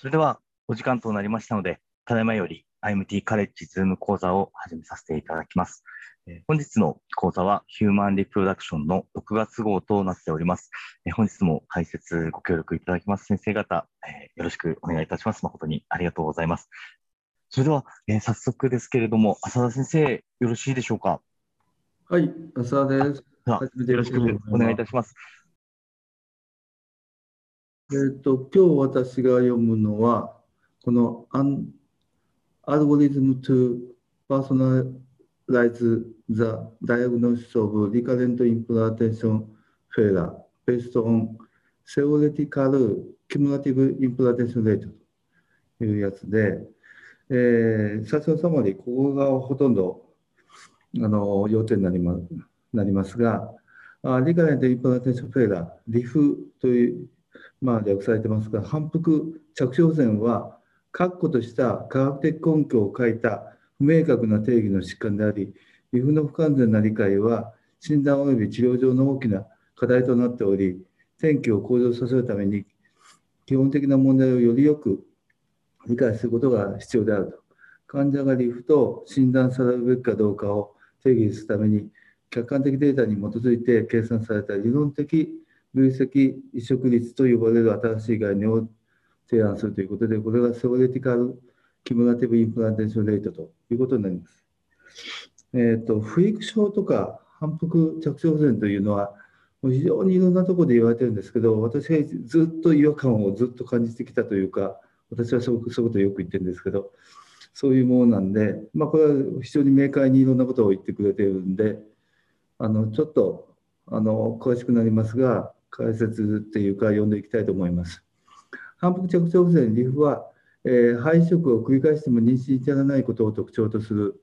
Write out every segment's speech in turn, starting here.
それではお時間となりましたので、ただいまより IMT カレッジズーム講座を始めさせていただきます。え本日の講座はヒューマンリプロダクションの6月号となっております。え本日も解説ご協力いただきます先生方、えよろしくお願いいたします。誠にありがとうございます。それでは、え早速ですけれども、浅田先生、よろしいでしょうか？はい、浅田です。よろしくお願いいたします。え、ー、と、今日私が読むのは、このアンアルゴリズム to personalize the diagnosis of recurrent implantation failure based on theoretical cumulative implantation rate というやつで、えー、最初のサマリー、ここがほとんどあの要点になりまなりますが、リカレントインプランテーションフェーラー、リフというまあ、略されてますが、反復着床前は、確固とした科学的根拠を欠いた不明確な定義の疾患であり、皮膚の不完全な理解は、診断及び治療上の大きな課題となっており、天気を向上させるために、基本的な問題をよりよく理解することが必要であると。患者がリフと診断されるべきかどうかを定義するために、客観的データに基づいて計算された理論的累積移植率と呼ばれる新しい概念を提案するということで、これがセオレティカル・キムラティブ・インプランテーション・レートということになります。えっ、ー、と、不育症とか反復着床前というのは、もう非常にいろんなところで言われてるんですけど、私はずっと違和感をずっと感じてきたというか、私はそういうことをよく言ってるんですけど、そういうものなんで、まあ、これは非常に明快にいろんなことを言ってくれてるんで、あのちょっとあの詳しくなりますが、解説っていうか読んでいきたいと思います。反復着床不全リフは、えー、肺移植を繰り返しても妊娠に至らないことを特徴とする。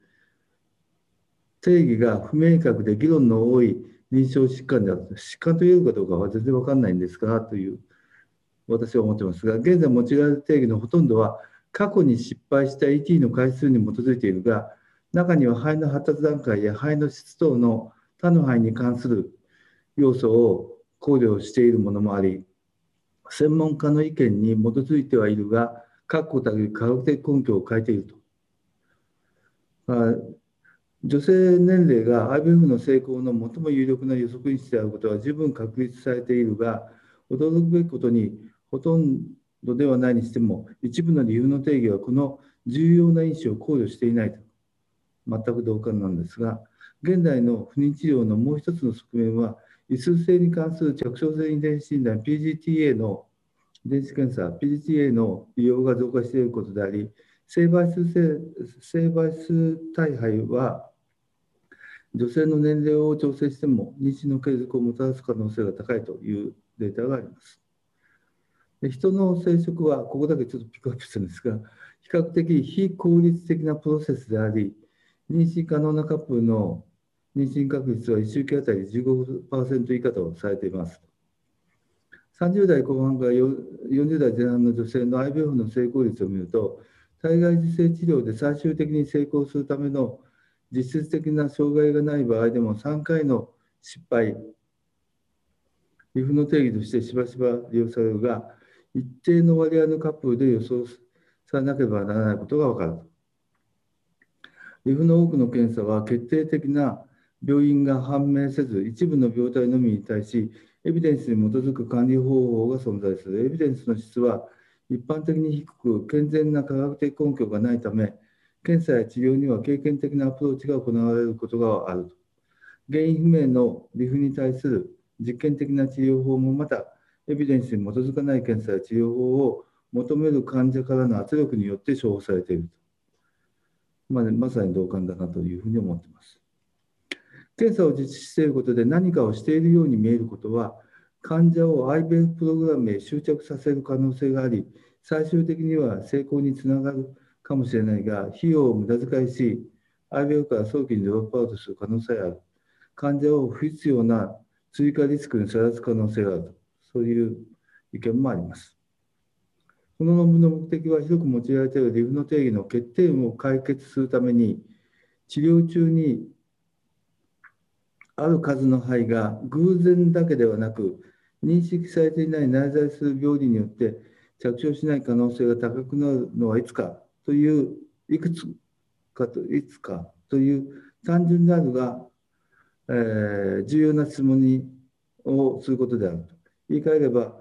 定義が不明確で議論の多い臨床疾患である疾患と言えるかどうかは全然分かんないんですがという私は思ってますが。現在用いられる定義のほとんどは過去に失敗した ET の回数に基づいているが中には肺の発達段階や肺の質等の他の肺に関する要素を考慮しているものもあり、専門家の意見に基づいてはいるが、確固たる科学的根拠を欠いていると。女性年齢が IVF の成功の最も有力な予測因子であることは十分確立されているが、驚くべきことに、ほとんどではないにしても、一部の理由の定義はこの重要な因子を考慮していないと。全く同感なんですが、現代の不妊治療のもう一つの側面は、異数性に関する着床性遺伝子診断 PGTA の遺伝子検査 PGTA の利用が増加していることであり性倍数性性倍数大肺は女性の年齢を調整しても妊娠の継続をもたらす可能性が高いというデータがあります。で人の生殖はここだけちょっとピックアップするんですが比較的非効率的なプロセスであり妊娠可能なカップルの妊娠確率は1周期あたり15%以下とされています。30代後半から40代前半の女性の IVF の成功率を見ると、体外受精治療で最終的に成功するための実質的な障害がない場合でも3回の失敗、リフの定義としてしばしば利用されるが、一定の割合のカップルで予想されなければならないことが分かる。リフの多くの検査は決定的な病院が判明せず、一部の病態のみに対し、エビデンスに基づく管理方法が存在する。エビデンスの質は一般的に低く、健全な科学的根拠がないため、検査や治療には経験的なアプローチが行われることがあると。原因不明のリフに対する実験的な治療法もまた、エビデンスに基づかない検査や治療法を求める患者からの圧力によって処方されていると。まあ、まさに同感だなというふうに思っています。検査を実施していることで何かをしているように見えることは、患者を IVF プログラムへ執着させる可能性があり、最終的には成功につながるかもしれないが、費用を無駄遣いし、IVF から早期にドロップアウトする可能性がある。患者を不必要な追加リスクにさらす可能性があると、そういう意見もあります。この論文の目的は広く用いられているリフの定義の欠点を解決するために、治療中にある数の肺が偶然だけではなく認識されていない内在する病理によって着床しない可能性が高くなるのはいつかといういくつかといつかという単純であるが、えー、重要な質問にをすることであると。言い換えれば、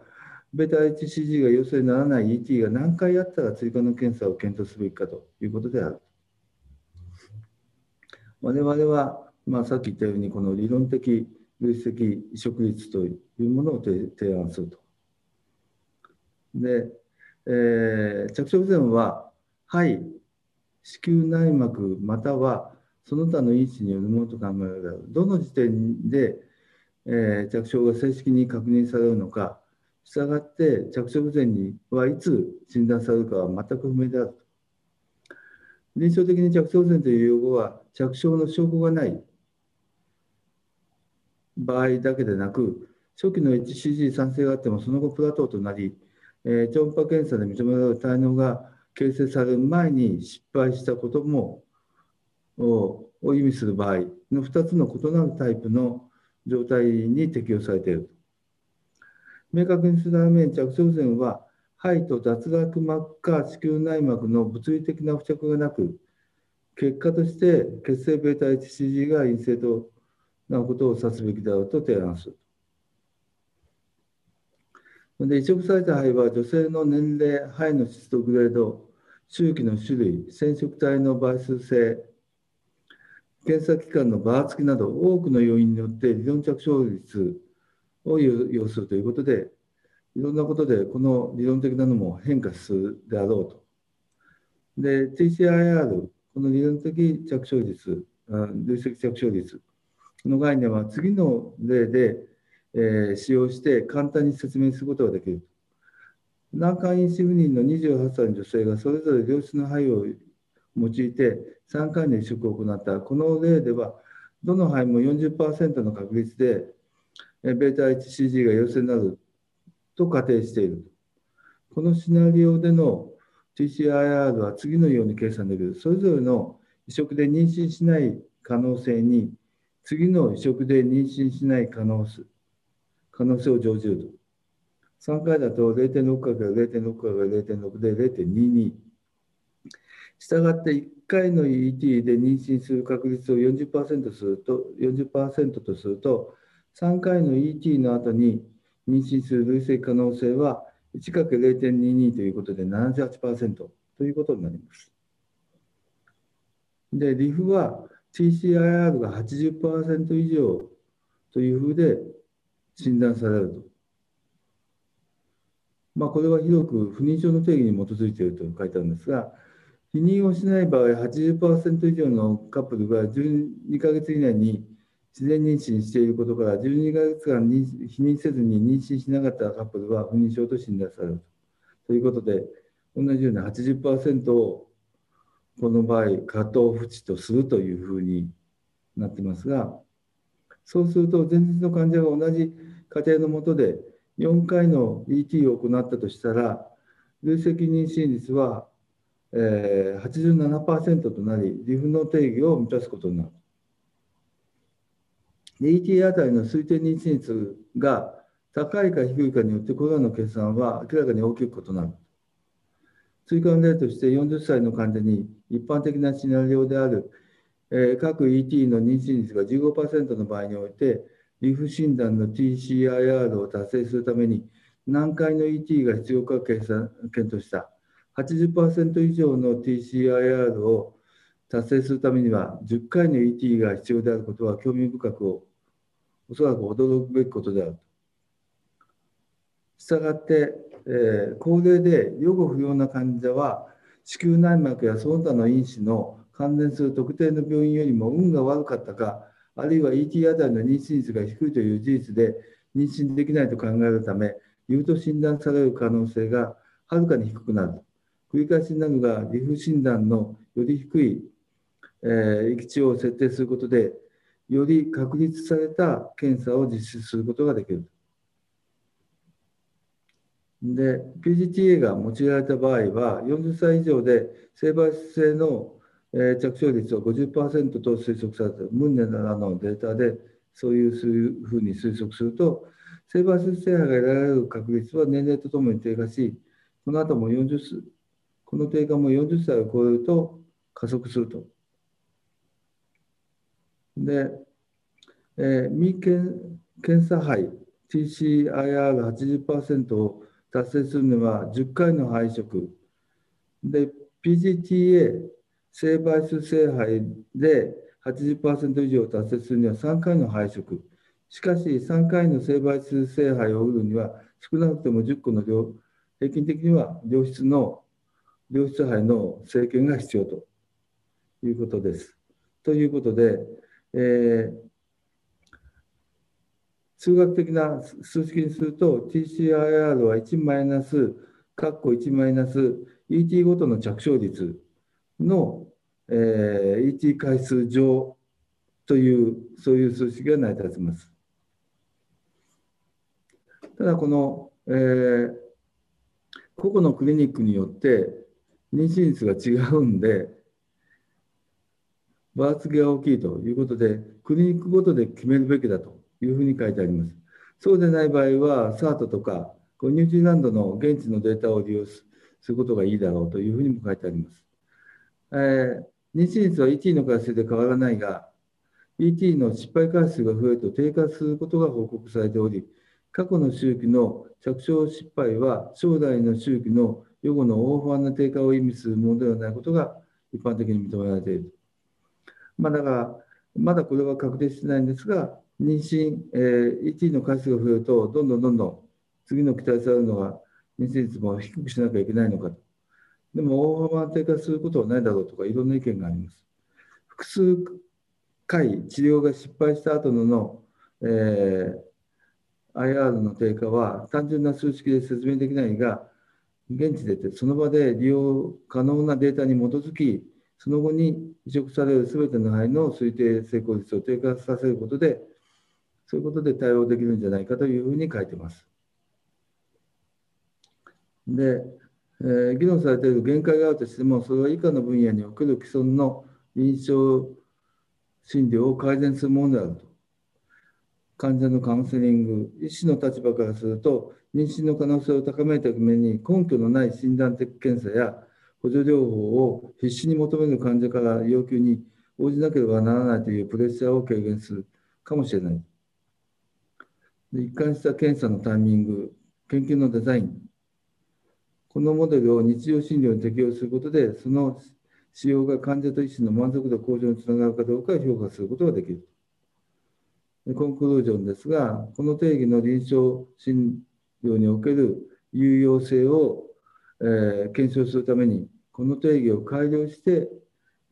ベタ HCG が陽性にならない ET が何回あったら追加の検査を検討すべきかということである。我々は、まあ、さっき言ったように、この理論的累積移植率というものを提案すると。で、えー、着床不全は肺、子宮内膜またはその他の因子によるものと考えられる。どの時点で、えー、着床が正式に確認されるのか、したがって着床不全にはいつ診断されるかは全く不明であると。臨床的に着床不全という用語は着床の証拠がない場合だけでなく、初期の HCG 酸性があってもその後プラトーとなり、えー、超音波検査で認められる体能が形成される前に失敗したこともを意味する場合の2つの異なるタイプの状態に適用されている。明確にするために着床前は肺と脱落膜か子宮内膜の物理的な付着がなく、結果として血清 β1CG が陰性となことを指すべきだろうと提案する。で移植された肺は女性の年齢、肺の質とグレード、周期の種類、染色体の倍数性、検査機関のばらつきなど多くの要因によって理論着床率を要するということで、いろんなことでこの理論的なのも変化するであろうと。で、TCIR、この理論的着床率、累積着床率の概念は次の例で、えー、使用して簡単に説明することができる。難関因子不妊の28歳の女性がそれぞれ良質の肺を用いて3回の移植を行ったこの例ではどの肺も40%の確率で β1CG が陽性になると仮定している。このシナリオでの TCIR は次のように計算できる。それぞれの移植で妊娠しない可能性に次の移植で妊娠しない可能性可能性を乗じると。3回だと0.6から0.6から0.6で0.22。したがって1回の ET で妊娠する確率を40%すると40%とすると3回の ET の後に妊娠する累積可能性は 1×0.22 ということで78%ということになります。で、リフは TCIR が80%以上というふうで診断されると。まあ、これは広く不妊症の定義に基づいていると書いてあるんですが、避妊をしない場合、80%以上のカップルが12ヶ月以内に自然妊娠していることから、12ヶ月間に避妊せずに妊娠しなかったカップルは不妊症と診断されるということで、同じように80%をこの場合、過当不治とするというふうになってますが、そうすると、前日の患者が同じ家庭のもとで4回の ET を行ったとしたら、累積妊娠率はえー、87%となり、リフの定義を満たすことになる。ET あたりの推定妊娠率が高いか低いかによってこれらの計算は明らかに大きく異なる。追加の例として40歳の患者に一般的なシナリオである、えー、各 ET の妊娠率が15%の場合において、リフ診断の TCIR を達成するために何回の ET が必要か計算検討した。80%以上の TCIR を達成するためには10回の ET が必要であることは興味深くおそらく驚くべきことである。したがって、えー、高齢で予後不要な患者は子宮内膜やその他の因子の関連する特定の病院よりも運が悪かったかあるいは ET あたりの妊娠率が低いという事実で妊娠できないと考えるため、言うと診断される可能性がはるかに低くなる。繰り返しになるが、理不診断のより低い、えー、値を設定することで、より確立された検査を実施することができる。で、PGTA が用いられた場合は、40歳以上で性別性の、えー、着床率を50%と推測されたムンネなどのデータで、そういうふうに推測すると、性別性派が得られる確率は年齢とともに低下し、この後も40この低下も40歳を超えると加速すると。で、えー、未検検査杯 TCIR80% を達成するには10回の配色で PGTA 成倍数成敗で80%以上達成するには3回の配色しかし3回の成倍数成敗を売るには少なくとも10個の量平均的には良質の良質杯の政権が必要ということです。ということで、えー、数学的な数式にすると TCIR は1マイナス、括弧1マイナス ET ごとの着床率の、えー、ET 回数上という、そういう数式が成り立ちます。ただ、この、えー、個々のクリニックによって妊娠率が違うんで、ばらつきが大きいということで、クリニックごとで決めるべきだというふうに書いてあります。そうでない場合は、SART とか、ニュージーランドの現地のデータを利用することがいいだろうというふうにも書いてあります。えー、妊娠率は ET の回数で変わらないが、ET の失敗回数が増えると低下することが報告されており、過去の周期の着床失敗は将来の周期の予後の大幅な低下を意味するものではないことが一般的に認められている。まあ、だから、まだこれは確定してないんですが、妊娠、えー、ET の回数が増えると、どんどんどんどん次の期待されるのが、妊娠率も低くしなきゃいけないのかと。でも、大幅な低下することはないだろうとか、いろんな意見があります。複数回治療が失敗した後のの、えー、IR の低下は単純な数式で説明できないが、現地でてその場で利用可能なデータに基づき、その後に移植されるすべての肺の推定成功率を低下させることで、そういうことで対応できるんじゃないかというふうに書いてます。で、えー、議論されている限界があるとしても、それは以下の分野における既存の臨床診療を改善するものであると。患者のカウンセリング、医師の立場からすると、妊娠の可能性を高めるために根拠のない診断的検査や補助療法を必死に求める患者から要求に応じなければならないというプレッシャーを軽減するかもしれない。一貫した検査のタイミング、研究のデザイン、このモデルを日常診療に適用することで、その使用が患者と医師の満足度向上につながるかどうかを評価することができる。コンクルージョンですが、この定義の臨床診療における有用性を、えー、検証するために、この定義を改良して、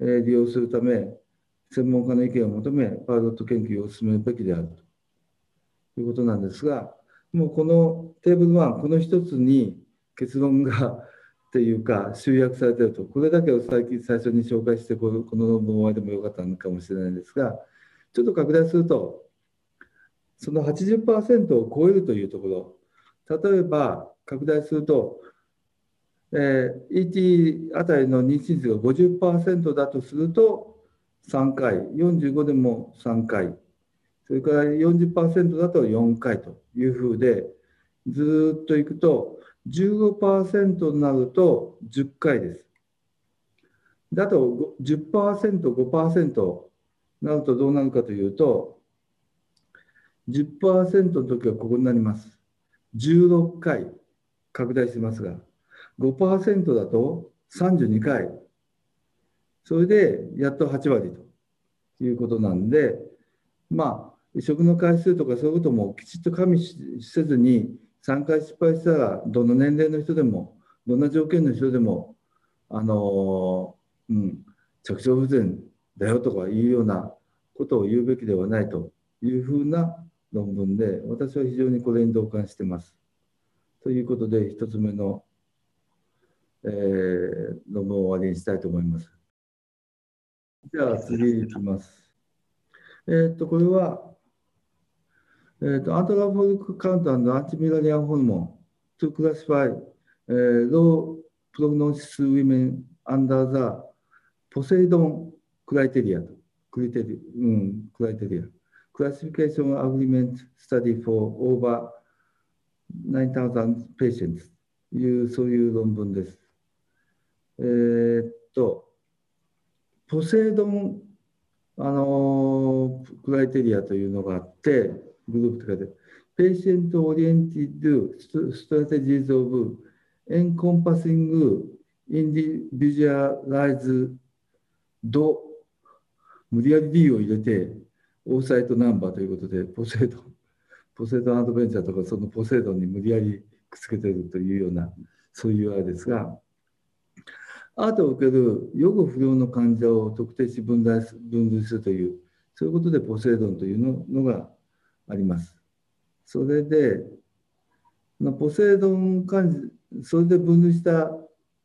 えー、利用するため、専門家の意見を求め、パイロット研究を進めるべきであるということなんですが、もうこのテーブル1、この一つに結論が っていうか集約されてると、これだけを最近最初に紹介して、このこの論文終わりでもよかったのかもしれないんですが、ちょっと拡大すると、その80%を超えるというところ、例えば拡大すると、えー、ET あたりの妊娠率が50%だとすると3回、45でも3回、それから40%だと4回というふうで、ずっといくと、15%になると10回です。だと10%、5%になるとどうなるかというと、10%の時はここになります。16回拡大しますが、5%だと32回。それでやっと8割ということなんで、まあ、移植の回数とかそういうこともきちっと加味せずに、3回失敗したら、どの年齢の人でも、どんな条件の人でも、あのうん、着床不全だよとかいうようなことを言うべきではないというふうな論文で、私は非常にこれに同感してます。ということで、1つ目の、えー、論文を終わりにしたいと思います。じゃ次いきます。えー、っと、これは、えー、と antral follicle count anti-Müllerian hormone、to classify、low prognosis women、under the、POSEIDON criteria、criteri、う、 criteria、classification agreement、study for、over 9000 patients、いう、そういう論文です。え、っと、 POSEIDON、あの、 criteria というのがあって、グループとかで、Patient Oriented Strategies of Encompassing Individualized 無理やり D を入れて、オーサイトナンバーということで、ポセイドン、ポセイドンアドベンチャーとか、そのポセイドンに無理やりくっつけてるというような、そういうあれですが、アートを受ける予後不良の患者を特定し分類するという、そういうことでポセイドンというのがあります。それで、ポセイドン患者、それで分類した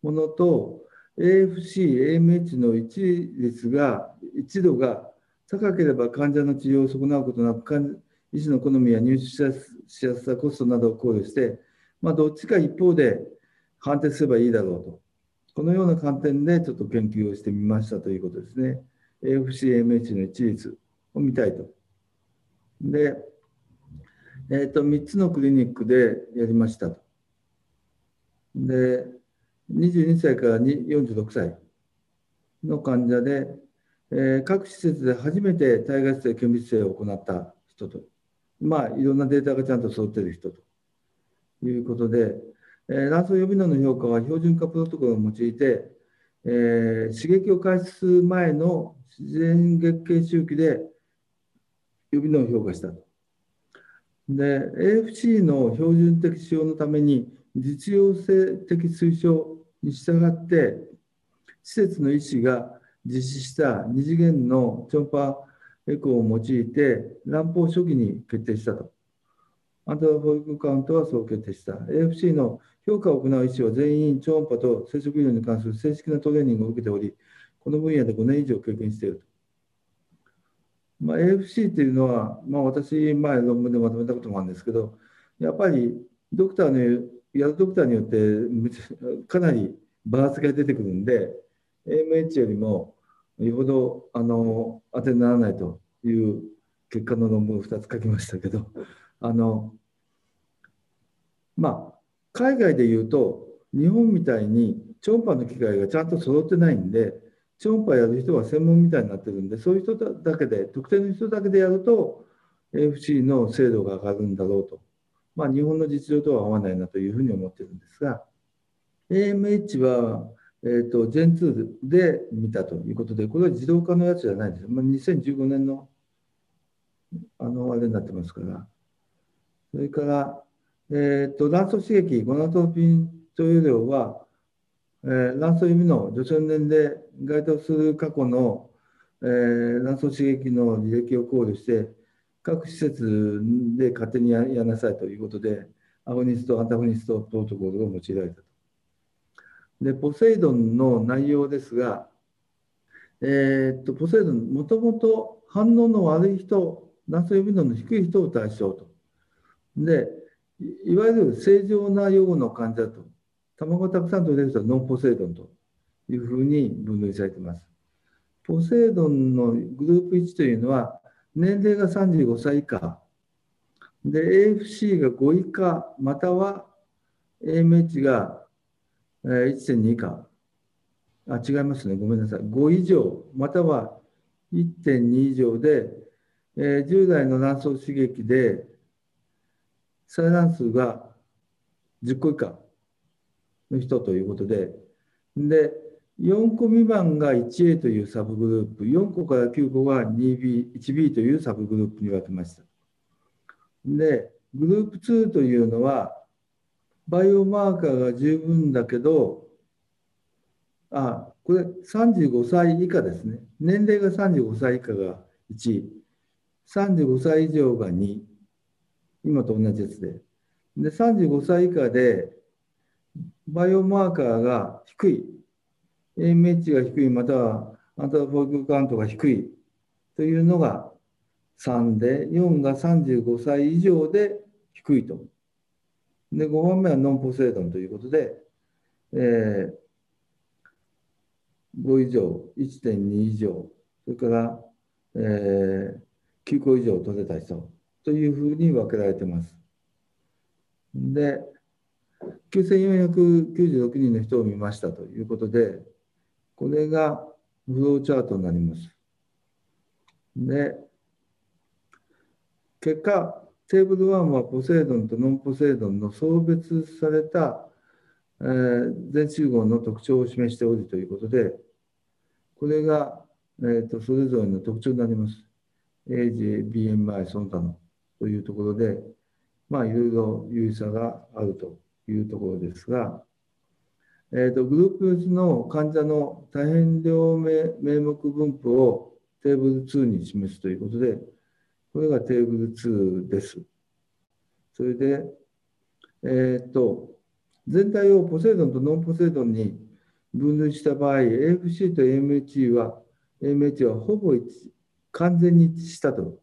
ものと、AFC、AMH の一率が、一度が高ければ患者の治療を損なうことなく、医師の好みや入手しやすさ、コストなどを考慮して、まあ、どっちか一方で判定すればいいだろうと。このような観点でちょっと研究をしてみましたということですね。AFC、AMH の一律を見たいと。で、えー、と3つのクリニックでやりましたと。で、22歳から46歳の患者で、えー、各施設で初めて体外質顕微性を行った人と、まあ、いろんなデータがちゃんと揃っている人ということで、え卵巣予備能の評価は標準化プロトコルを用いて、えー、刺激を開始する前の自然月経周期で予備能を評価したと。で、AFC の標準的使用のために実用性的推奨に従って、施設の医師が実施した2次元の超音波エコーを用いて卵胞初期に決定したと。アントラフォイクカウントはそう決定した。AFC の評価を行う医師は全員超音波と生殖医療に関する正式なトレーニングを受けており、この分野で5年以上経験していると。まあ、AFC っていうのは、まあ、私、前論文でまとめたこともあるんですけど、やっぱりドクターのやるドクターによってかなりバランスが出てくるんで、AMH よりもよほどあの当てにならないという結果の論文を2つ書きましたけど、あのまあ、海外で言うと、日本みたいに超音波の機械がちゃんと揃ってないんで、超音波やる人は専門みたいになってるんで、そういう人だけで、特定の人だけでやると、AFC の精度が上がるんだろうと。まあ、日本の実情とは合わないなというふうに思ってるんですが、AMH は、えーと、ジェン2で見たということで、これは自動化のやつじゃないです。まあ、2015年のあのあれになってますから。それから、えーと、卵巣刺激、ゴナトロピン投与量は、えー、卵巣指の女性年齢該当する過去の、えー、卵巣刺激の履歴を考慮して、各施設で勝手にややなさいということで、アゴニスト、アンタゴニストプロトコルが用いられたと。で、ポセイドンの内容ですが、えー、っと、ポセイドン、もともと反応の悪い人、卵巣予備の低い人を対象と。で、いわゆる正常な用の患者と、卵がたくさん取れる人はノンポセイドンというふうに分類されています。ポセイドンのグループ1というのは、年齢が35歳以下、で、AFC が5以下、または AMH が1.2以下、あ、違いますね、ごめんなさい、5以上、または1.2以上で、えー、10代の卵巣刺激で採卵数が10個以下。の人ということで、で、4個未満が 1A というサブグループ、4個から9個が 2B、1B というサブグループに分けました。で、グループ2というのは、バイオマーカーが十分だけど、あ、これ35歳以下ですね。年齢が35歳以下が1、35歳以上が2、今と同じやつで。で、35歳以下で、バイオマーカーが低い AMH が低い、またはアントラフォークカウントが低いというのが3で、4が35歳以上で低いと。で、5番目はノンポセイドンということで、えー、5以上、1.2以上、それから、えー、9個以上取れた人というふうに分けられています。で、9496人の人を見ましたということで、これがフローチャートになります。で、結果、テーブル1はポセイドンとノンポセイドンの送別された、えー、全集合の特徴を示しておるということで、これが、えーと、それぞれの特徴になります。AJ、BMI、その他のというところで、まあ、いろいろ有意差があるというところですが、えーと、グループ別の患者の多変量名目分布をテーブル2に示すということで、これがテーブル2です。それで、えっ、ー、と、全体をポセイドンとノンポセイドンに分類した場合、AFC と AMH は、AMH はほぼ完全に一致したと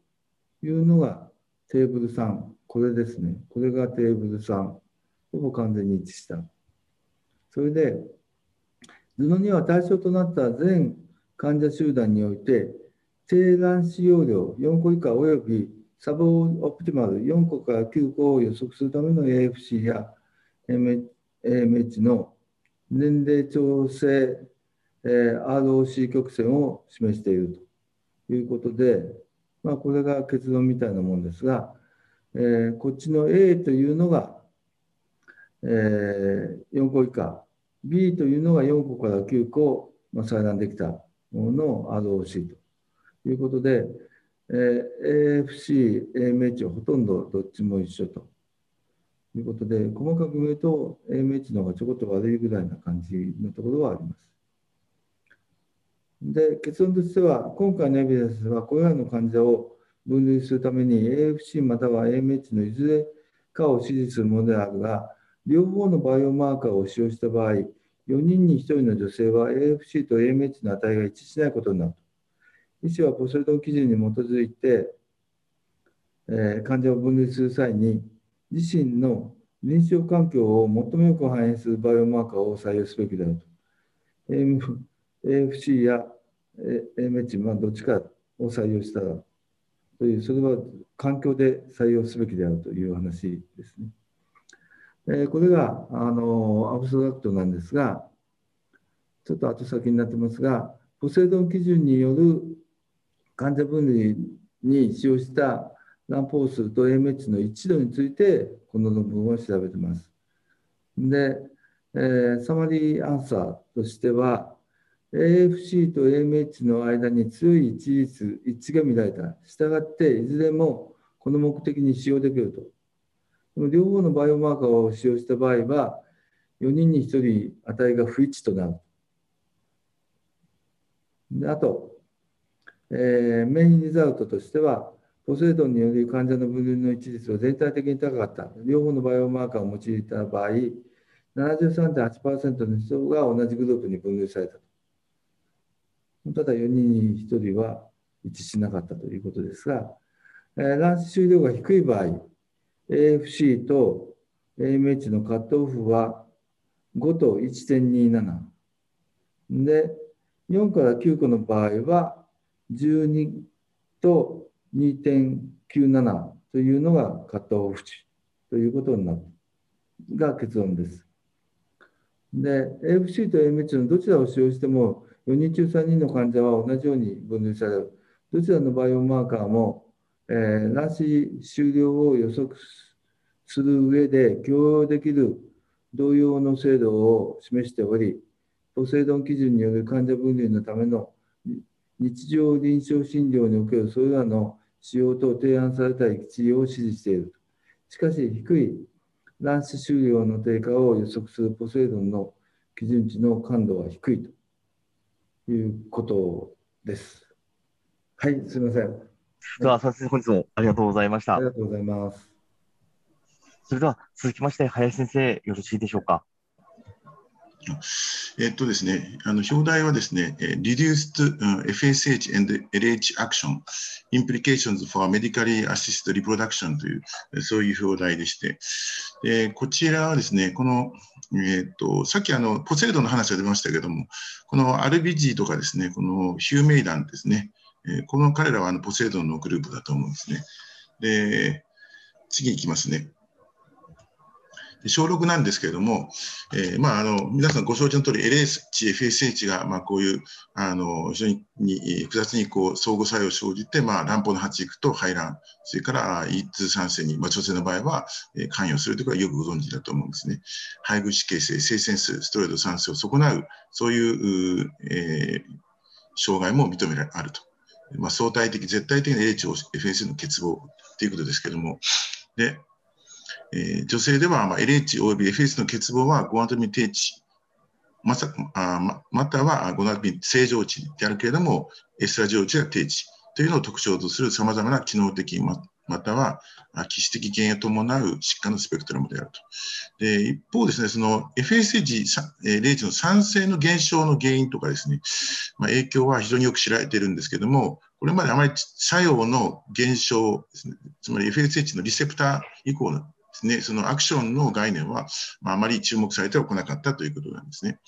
いうのがテーブル3、これですね。これがテーブル3、ほぼ完全に一致した。それで、布には対象となった全患者集団において、低卵子容量4個以下およびサブオプティマル4個から9個を予測するための AFC や AMH の年齢調整、えー、ROC 曲線を示しているということで、まあ、これが結論みたいなもんですが、えー、こっちの A というのが、えー、4個以下 B というのが4個から9個、まあ、採卵できたものの ROC ということで、えー、AFC、AMH はほとんどどっちも一緒ということで、細かく見ると AMH の方がちょこっと悪いぐらいな感じのところはあります。で、結論としては、今回のエビデンスはこれらの患者を分類するために AFC または AMH のいずれかを支持するものであるが、両方のバイオマーカーを使用した場合、4人に1人の女性は AFC と AMH の値が一致しないことになると医師はポセイドン基準に基づいて、えー、患者を分類する際に、自身の臨床環境を最もよく反映するバイオマーカーを採用すべきであると。AFC や AMH、まあ、どっちかを採用したという、それは環境で採用すべきであるという話ですね。えこれがあのアブストラクトなんですが、ちょっと後先になってますが、ポセイドン基準による患者分類に使用した卵胞数と AMH の一度について、この論文を調べてます。で、えー、サマリーアンサーとしては、AFC と AMH の間に強い一致率、一致が見られた。したがって、いずれもこの目的に使用できると。両方のバイオマーカーを使用した場合は、4人に1人値が不一致となる。であと、えー、メインリザルトとしては、ポセイドンによる患者の分類の一率は全体的に高かった。両方のバイオマーカーを用いた場合、73.8%の人が同じグループに分類された。ただ4人に1人は一致しなかったということですが、えー、卵子収量が低い場合、AFC と AMH のカットオフは5と1.27。で、4から9個の場合は12と2.97というのがカットオフ値ということになるが結論です。で、AFC と AMH のどちらを使用しても4人中3人の患者は同じように分類される。どちらのバイオマーカーも、えー、卵子終了を予測する上で共用できる同様の精度を示しており、ポセイドン基準による患者分類のための日常臨床診療におけるそれらの使用と提案された治療を支持している。しかし、低い卵子収量の低下を予測するポセイドンの基準値の感度は低いということです。はい、すみません。では、先生、本日もありがとうございました。ありがとうございます。それでは、続きまして、林先生、よろしいでしょうか。えっとですね、あの表題はですね、Reduced FSH and LH Action Implications for Medically Assisted Reproduction という、そういう表題でして、えこちらはですね、この、えっと、さっきあのポセイドの話が出ましたけども、このアルビジーとかですね、このヒューメイダンですね、えこの彼らはあのポセイドンのグループだと思うんですね。で、次いきますね。小6なんですけれども、えー、まあ、あの皆さんご承知の通り LH、FSH が、まあ、こういうあの非常に複雑にこう相互作用を生じて、まあ、卵胞の発育と排卵、それから一通酸性に、まあ、女性の場合は、えー、関与するということはよくご存知だと思うんですね。配偶子形成、性腺数、ストレート酸性を損なう、そういう、えー、障害も認められあると。まあ、相対的、絶対的な LH、FSH の欠乏ということですけれども、で、えー、女性では、まあ、LH および FS の欠乏はゴナドミン低値、まさあままたはゴナドミン正常値であるけれども、エストラジオ値が低値というのを特徴とするさまざまな機能的、ままたは基質的原因を伴う疾患のスペクトラムであると。で一方ですね、その FSH0 値の酸性の減少の原因とかですね、まあ、影響は非常によく知られているんですけども、これまであまり作用の減少ですね、つまり FSH のリセプター以降のですね、そのアクションの概念は、まあ、あまり注目されてはこなかったということなんですね。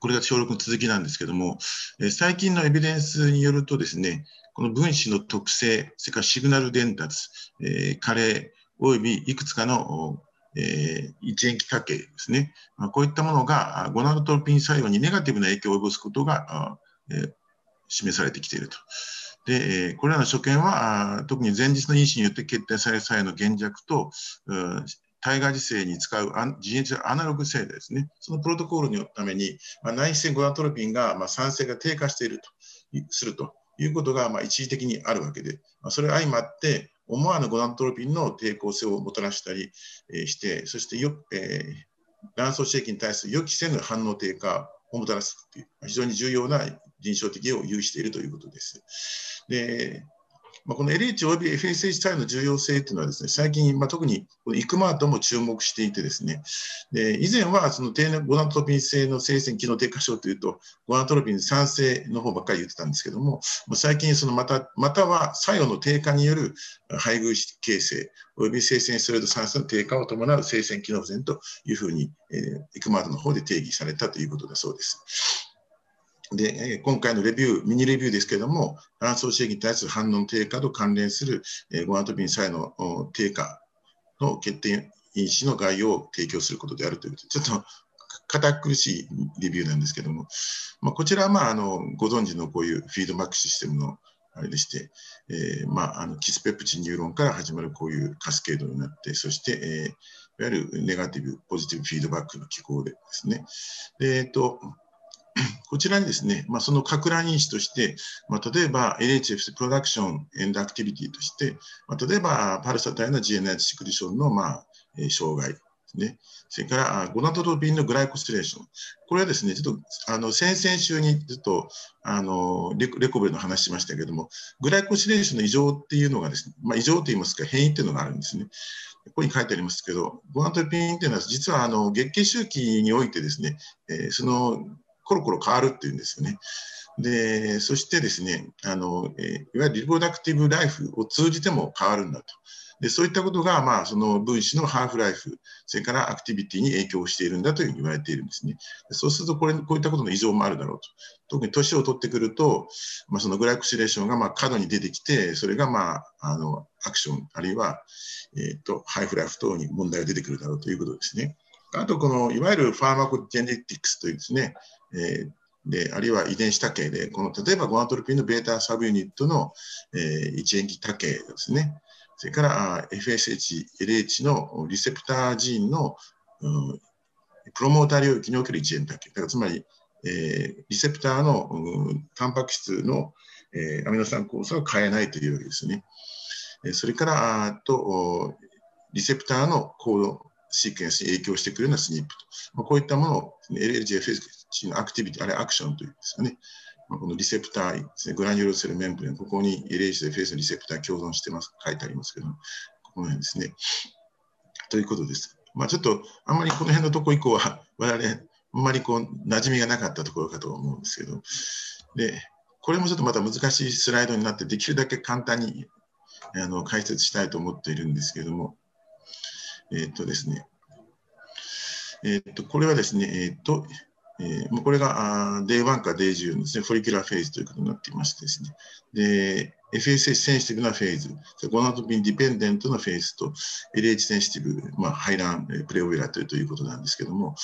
これが小6の続きなんですけども、え最近のエビデンスによるとですね、この分子の特性、それからシグナル伝達、え、加齢、およびいくつかの、えー、一塩基多形ですね、まあ、こういったものがゴナドトロピン作用にネガティブな影響を及ぼすことが、えー、示されてきていると。でえ、これらの所見は、特に前日の因子によって決定される際の減弱と、体外受精に使う人液アナログ性ですね、そのプロトコールのために、まあ、内視線ゴナトロピンが、まあ、酸性が低下しているとするということが、まあ、一時的にあるわけで、まあ、それ相まって、思わぬゴナトロピンの抵抗性をもたらしたり、え、して、そしてよ、えー、卵巣刺激に対する予期せぬ反応低下をもたらすという、非常に重要な臨床的を有しているということです。でまあ、この LH および FSH 対の重要性というのはですね、最近、まあ、特にこのイクマートも注目していてですね、で以前はその低ゴナトロピン性の生鮮機能低下症というと、ゴナトロピン酸性の方ばっかり言ってたんですけども、最近そのまた、または作用の低下による配偶形成、および生鮮ステロイド酸性の低下を伴う生鮮機能不全というふうに、えー、イクマートの方で定義されたということだそうです。で、今回のレビュー、ミニレビューですけれども、卵巣刺激に対する反応の低下と関連する、えゴナトピンイの低下の決定因子の概要を提供することであるということで、ちょっと堅苦しいレビューなんですけども、まあ、こちらは、まあ、あのご存知のこういうフィードバックシステムのあれでして、えーまあ、あのキスペプチンニューロンから始まるこういうカスケードになって、そして、えー、いわゆるネガティブ、ポジティブフィードバックの機構でですね、えーとこちらにですね、まあ、その拡乱因子として、まあ、例えば LHF プロダクションエンドアクティビティとして、まあ、例えばパルサ体の GNH シクリションの、まあえ、障害ですね。それからゴナドロビンのグライコスレーション。これはですね、ちょっとあの先々週にちょっとあのレコベルの話しましたけども、グライコスレーションの異常っていうのがですね、まあ、異常といいますか変異っていうのがあるんですね。ここに書いてありますけど、ゴナドロピンっていうのは実はあの月経周期においてですね、えー、そのコロコロ変わるっていうんですよね。で、そしてですね、あの、え、いわゆるリプロダクティブライフを通じても変わるんだと。で、そういったことが、まあ、その分子のハーフライフ、それからアクティビティに影響しているんだというふうに言われているんですね。そうすると、これ、こういったことの異常もあるだろうと。特に年を取ってくると、まあ、そのグライコシレーションが、まあ、過度に出てきて、それが、まあ、あの、アクション、あるいは、えっ、ー、と、ハイフライフ等に問題が出てくるだろうということですね。あと、この、いわゆるファーマコジェネティクスというですね、えー、で、あるいは遺伝子多形で、この例えばゴナトロピンのベータサブユニットの、えー、一塩基多形ですね。それから FSH、LH のリセプタージーンの、うん、プロモーター領域における一塩多形。だからつまり、えー、リセプターの、うん、タンパク質の、えー、アミノ酸構造を変えないというわけですね。それから、あとリセプターのコードシーケンスに影響してくるようなスニップと。まあ、こういったものを LLGFS のアクティビティ、あれアクションというんですかね。まあ、このリセプターですね、グラニュロセルメンブレン、ここに LHFS のリセプター共存してます、書いてありますけど、ここの辺ですね。ということです。まあ、ちょっとあんまりこの辺のとこ以降は、我々、あんまりこう馴染みがなかったところかと思うんですけど、で、これもちょっとまた難しいスライドになって、できるだけ簡単にあの解説したいと思っているんですけども、えっ、とですね、えっ、と、これはですね、えっ、と、えー、これが Day1 か Day10 ですね、 follicular phase ということになっていましてですね。で、FSH sensitive な phase、 gonadotropin dependent な phase と LH sensitive、まあ、排卵プレオイラというということなんですけども、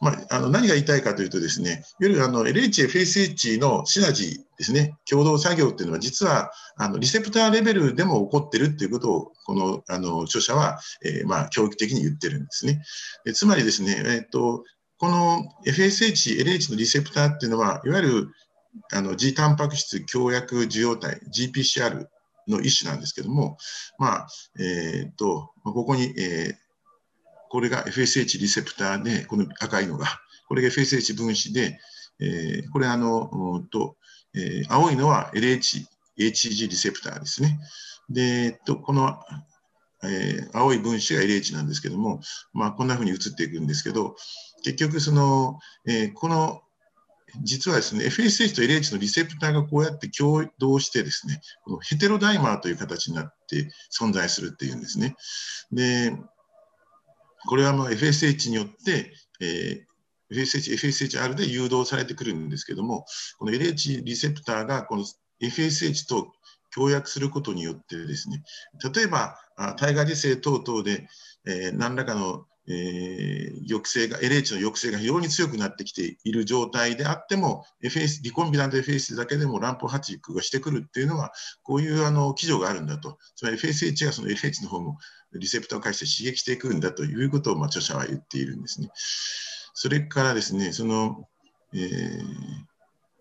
まあ、あの何が言いたいかというとですね、いわゆるあの LH、FSH のシナジーですね、共同作業っていうのは実はあのリセプターレベルでも起こってるっていうことを、このあの著者は、えー、まあ教育的に言ってるんですね。でつまりですね、えーと、この FSH、LH のリセプターっていうのは、いわゆるあの G タンパク質強薬受容体 GPCR の一種なんですけども、まあえーと、ここに、えー、これが FSH リセプターで、この赤いのが、これが FSH 分子で、えー、これあの、とえー、青いのは LH、HG リセプターですね。で、えっと、この、えー、青い分子が LH なんですけども、まあ、こんなふうに移っていくんですけど、結局その、えー、この実はですね、FSH と LH のリセプターがこうやって共同してですね、このヘテロダイマーという形になって存在するっていうんですね。で、これはまあ FSH によって、えー、FSH、FSHR で誘導されてくるんですけども、この LH リセプターがこの FSH と協約することによってですね、例えば、体外受精等々で、えー、何らかのえー、抑制が、LH の抑制が非常に強くなってきている状態であっても、FS、リコンビナント FS だけでも乱歩発育がしてくるっていうのは、こういうあの基準があるんだと。つまり FSH がその LH の方もリセプターを介して刺激していくんだということを、まあ、著者は言っているんですね。それからですね、その、えー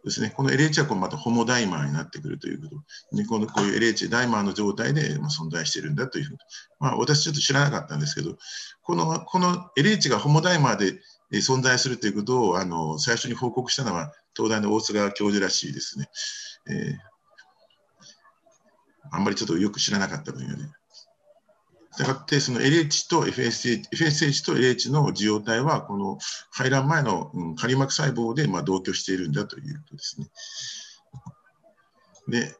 ですね、この LH はこうまたホモダイマーになってくるということ、ね、このこういう LH ダイマーの状態でま存在しているんだというふうに、まあ、私ちょっと知らなかったんですけど、このこの LH がホモダイマーで存在するということをあの最初に報告したのは東大の大須賀教授らしいですね。えー、あんまりちょっとよく知らなかった分野で。したがって、その LH と FSH, FSH と LH の受容体は、この排卵前の、うん、仮膜細胞でまあ同居しているんだということですね。で、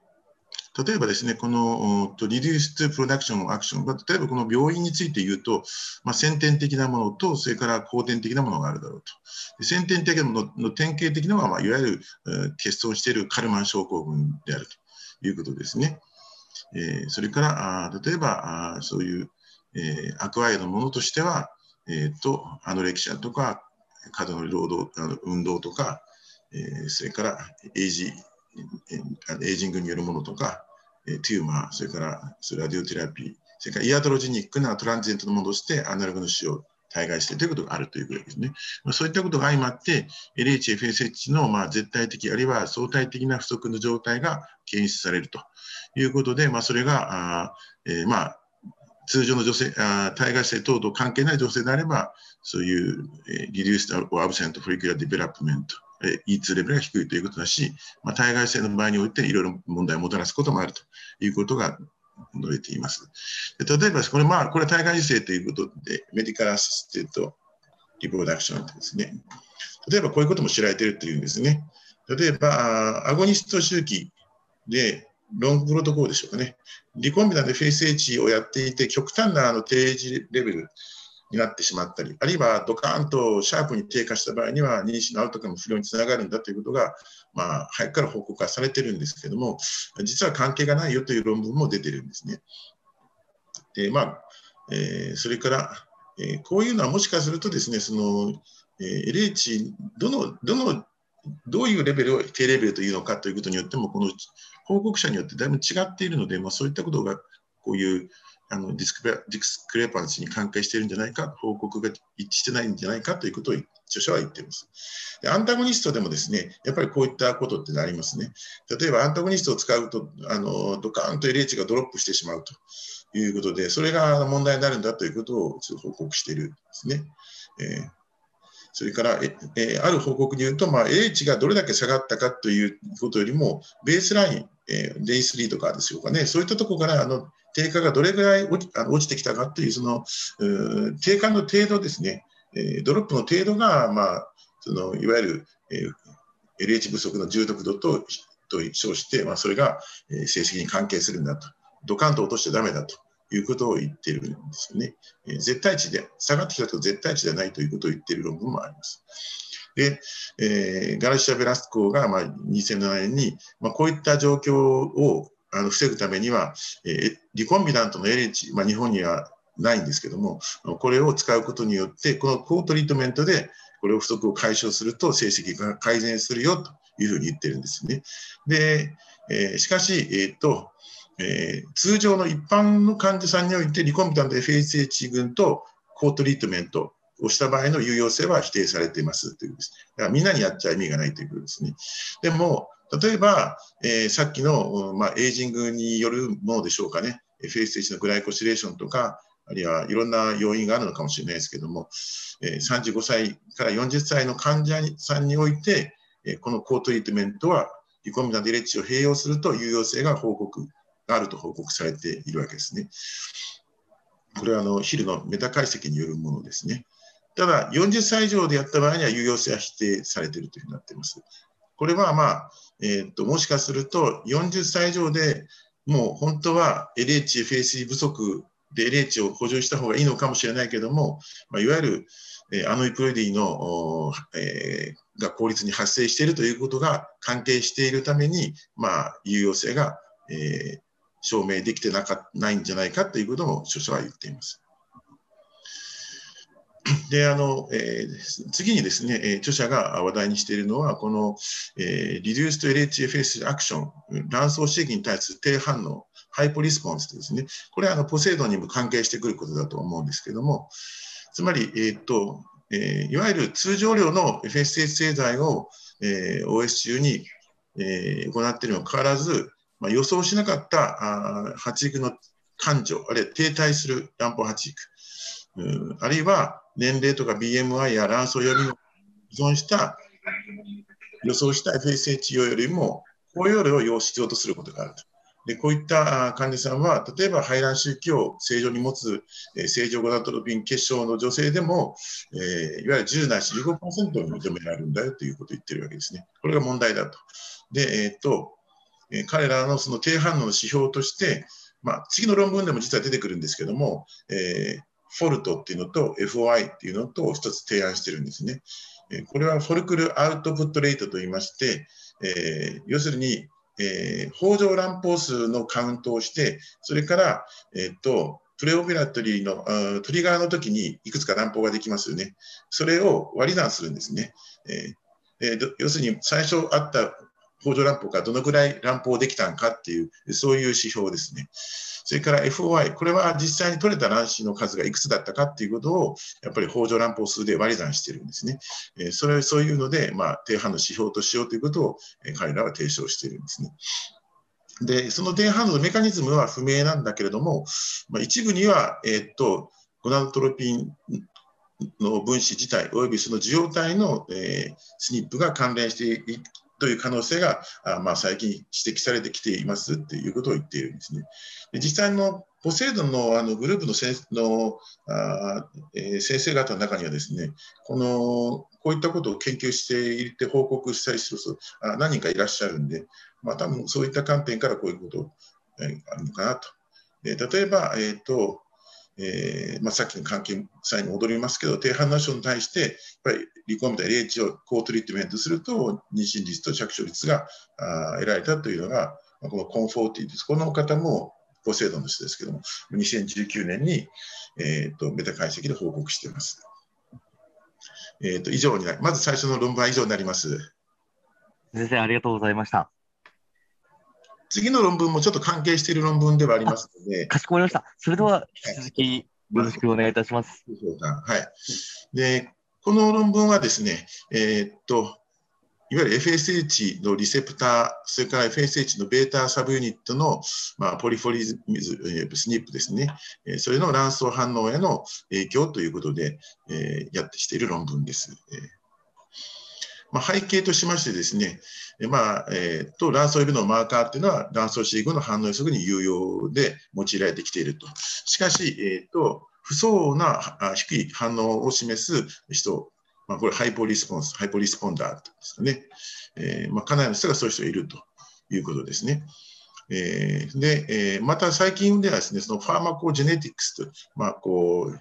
例えばですね、この Reduced Production Action、例えばこの病院について言うと、まあ、先天的なものと、それから後天的なものがあるだろうと。先天的なものの典型的なのは、まあ、いわゆる欠損しているカルマン症候群であるということですね。えー、それからあ例えばあそういう、えー、アクアイアのものとしては、えーと、 anorexia とか過度の労働あの運動とか、えー、それから age aging によるものとか、えー、 tumor それからそれ radiotherapy それから iatrogenic な transient のものとしてアナログの使用対外してということがあるということですね。まあそういったことが相まって、LH、FSH のまあ絶対的、あるいは相対的な不足の状態が検出されるということで、まあ、それが、あえー、まあ通常の女性、あ体外性等々関係ない女性であれば、そういう、えー、Reduced or Absent Follicular Development、えー、E2 レベルが低いということだし、まあ、体外性の場合においていろいろ問題をもたらすこともあるということが述べています。で例えば、これ、まあ、これ体外受精ということで、メディカルアシステントリプロダクションですね。例えばこういうことも知られているというんですね。例えば、アゴニスト周期で、ロングプロトコルでしょうかね。リコンビナでフェイス H をやっていて、極端なあの定時レベルになってしまったり、あるいはドカーンとシャープに低下した場合には、妊娠のアウトカム不良につながるんだということが、まあ、早くから報告はされてるんですけども、実は関係がないよという論文も出てるんですね。で、まあ、えー、それから、えー、こういうのはもしかするとですね、その、えー、LH、どの、どの、どういうレベルを低レベルというのかということによっても、この報告者によってだいぶ違っているので、まあ、そういったことがこういうあの discre discrepancy に関係しているんじゃないか、報告が一致してないんじゃないかということを著者は言っています。でアンタゴニストでもですね、やっぱりこういったことってありますね。例えばアンタゴニストを使うと、あのドカーンと LH がドロップしてしまうということで、それが問題になるんだということを報告しているんですね。えーそれから、えある報告によると、まあ、LH がどれだけ下がったかということよりも、ベースライン、えー、デイ3とかでしょうかね、そういったところからあの低下がどれぐらい落ちあの落ちてきたかという、そのう低下の程度ですね、えー、ドロップの程度が、まあ、そのいわゆる、えー、LH 不足の重篤度とと称して、まあ、それが、えー、成績に関係するんだと、ドカンと落としちゃだめだということを言っているんですよね。えー、絶対値で、下がってきたと絶対値ではないということを言っている論文もあります。で、えー、ガルシア・ベラスコが、まあ、2007年に、まあ、こういった状況をあの防ぐためには、えー、リコンビナントの LH、まあ、日本にはないんですけども、これを使うことによって、この高トリートメントでこれを不足を解消すると成績が改善するよというふうに言ってるんですね。で、えー、しかし、えーとえー、通常の一般の患者さんにおいてリコンビタント FSH 群と高トリートメントをした場合の有用性は否定されていますというです。だからみんなにやっちゃ意味がないということですね。でも、例えば、えー、さっきの、まあ、エイジングによるものでしょうかね、FSH のグライコシレーションとか、あるいはいろんな要因があるのかもしれないですけども、え、35歳から40歳の患者さんにおいて、え、この高トリートメントはリコミナントレッチを併用すると有用性が報告があると報告されているわけですね。これはあのヒルのメタ解析によるものですね。ただ、40歳以上でやった場合には有用性は否定されているというふうになっています。これは、まあえー、っともしかすると40歳以上でもう本当は LH、FAC 不足で LH を補充した方がいいのかもしれないけども、まあ、いわゆる、えー、アノイプロディの、えー、が効率に発生しているということが関係しているために、まあ、有用性が、えー、証明できてなかないんじゃないかということも著者は言っています。であのえー、次にですね、えー、著者が話題にしているのは、この、えー、Reduced LHFS Action、卵巣刺激に対する低反応、ハイポリスポンスですね、これはあのポセイドンにも関係してくることだと思うんですけども、つまり、えーとえー、いわゆる通常量の FSH 製剤を、えー、OS 中に、えー、行っているにもかかわらず、まあ、予想しなかったあ発育の感情、あるいは停滞する卵胞発育、あるいは年齢とか BMI や卵巣よりも依存した予想した FSH 用よりも高容量を要必要とすることがあると。でこういった患者さんは、例えば排卵周期を正常に持つ、え、正常ゴナトロピン結晶の女性でも、え、いわゆる10なし15%認められるんだよということを言ってるわけですね。これが問題だと。で、え、っとえ、彼らのその低反応の指標として、まあ、次の論文でも実は出てくるんですけども、えー、フォルトっていうのと FOI っていうのと一つ提案してるんですね。え、これはフォルクルアウトプットレートといいまして、えー、要するに、えー、北条乱歩数のカウントをして、それから、えっ、と、プレオペラトリーのトリガーの時にいくつか乱歩ができますよね。それを割り算するんですね。えー、えー、要するに最初あった北条乱歩がどのくらい乱歩できたのかっていう、そういう指標ですね。それから FOI、これは実際に取れた卵子の数がいくつだったかっていうことを、やっぱり北条乱歩数で割り算してるんですね。えそれそういうので、まあ、低反の指標としようということを、え彼らは提唱しているんですね。で、その低反応のメカニズムは不明なんだけれども、まあ、一部には、えー、っと、ゴナドトロピンの分子自体、およびその受容体の、えー、スニップが関連していという可能性が、あまあ、最近指摘されてきていますということを言っているんですね。で実際のポセイドンのあのグループの先のあ、えー、先生方の中にはですね、このこういったことを研究していて報告したりする人あ何人かいらっしゃるんで、まあ、多分そういった観点からこういうこと、えー、あるのかなと。えー、例えば、えーとえーまあ、さっきの関係際に戻りますけど、低反応症に対して、やっぱりリコームと LH を高トリートメントすると、妊娠率と着床率があ得られたというのが、このコンフォーティです。この方も高精度の人ですけども、2019年に、えーと、メタ解析で報告しています。えーと、以上になりまず最初の論文は以上になります。先生、ありがとうございました。次の論文もちょっと関係している論文ではありますので。かしこまりました。それでは引き続きよろしくお願いいたします。はい。で、この論文はですね、えー、っと、いわゆる FSH のリセプター、それから FSH のベータサブユニットの、まあ、ポリフォリズミズ、えスニップですね、それの卵巣反応への影響ということで、えやってしている論文です。えまあ、背景としましてですね、まあえー、と卵巣予備のマーカーっていうのは卵巣刺激後の反応予測に有用で用いられてきていると。しかし、えーと、不相応な低い反応を示す人、まあ、これハイポリスポンス、ハイポリスポンダーですかね、えーまあ、かなりの人がそういう人がいるということですね。えー、で、えー、また最近ではですね、そのファーマコジェネティクスと、まあ、こうで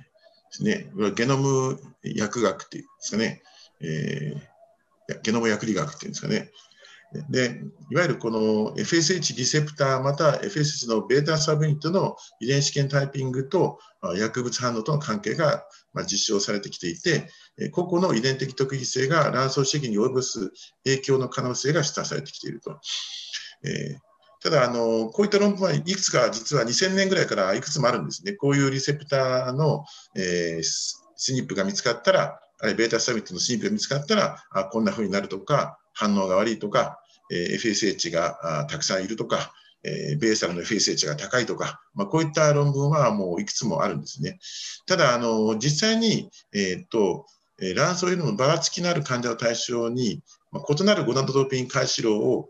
すね、ゲノム薬学っていうんですかね、えーゲノム薬理学っていうんですかね。でいわゆるこの FSH リセプターまた FSH のベータサブユニットの遺伝子圏タイピングと薬物反応との関係が実証されてきていて個々の遺伝的特異性が卵巣刺激に及ぼす影響の可能性が示唆されてきていると。えーただあの、こういった論文はいくつか実は2000年ぐらいからいくつもあるんですね。こういうリセプターの、えー、スニップが見つかったら、あるいはベータサミットのスニップが見つかったら、あこんな風になるとか、反応が悪いとか、え、FSH がたくさんいるとか、え、ベーサルの FSH が高いとか、まあ、こういった論文はもういくつもあるんですね。ただ、あの実際に、え、っと卵巣よりもばらつきのある患者を対象に、まあ、異なるゴナドトピン回路を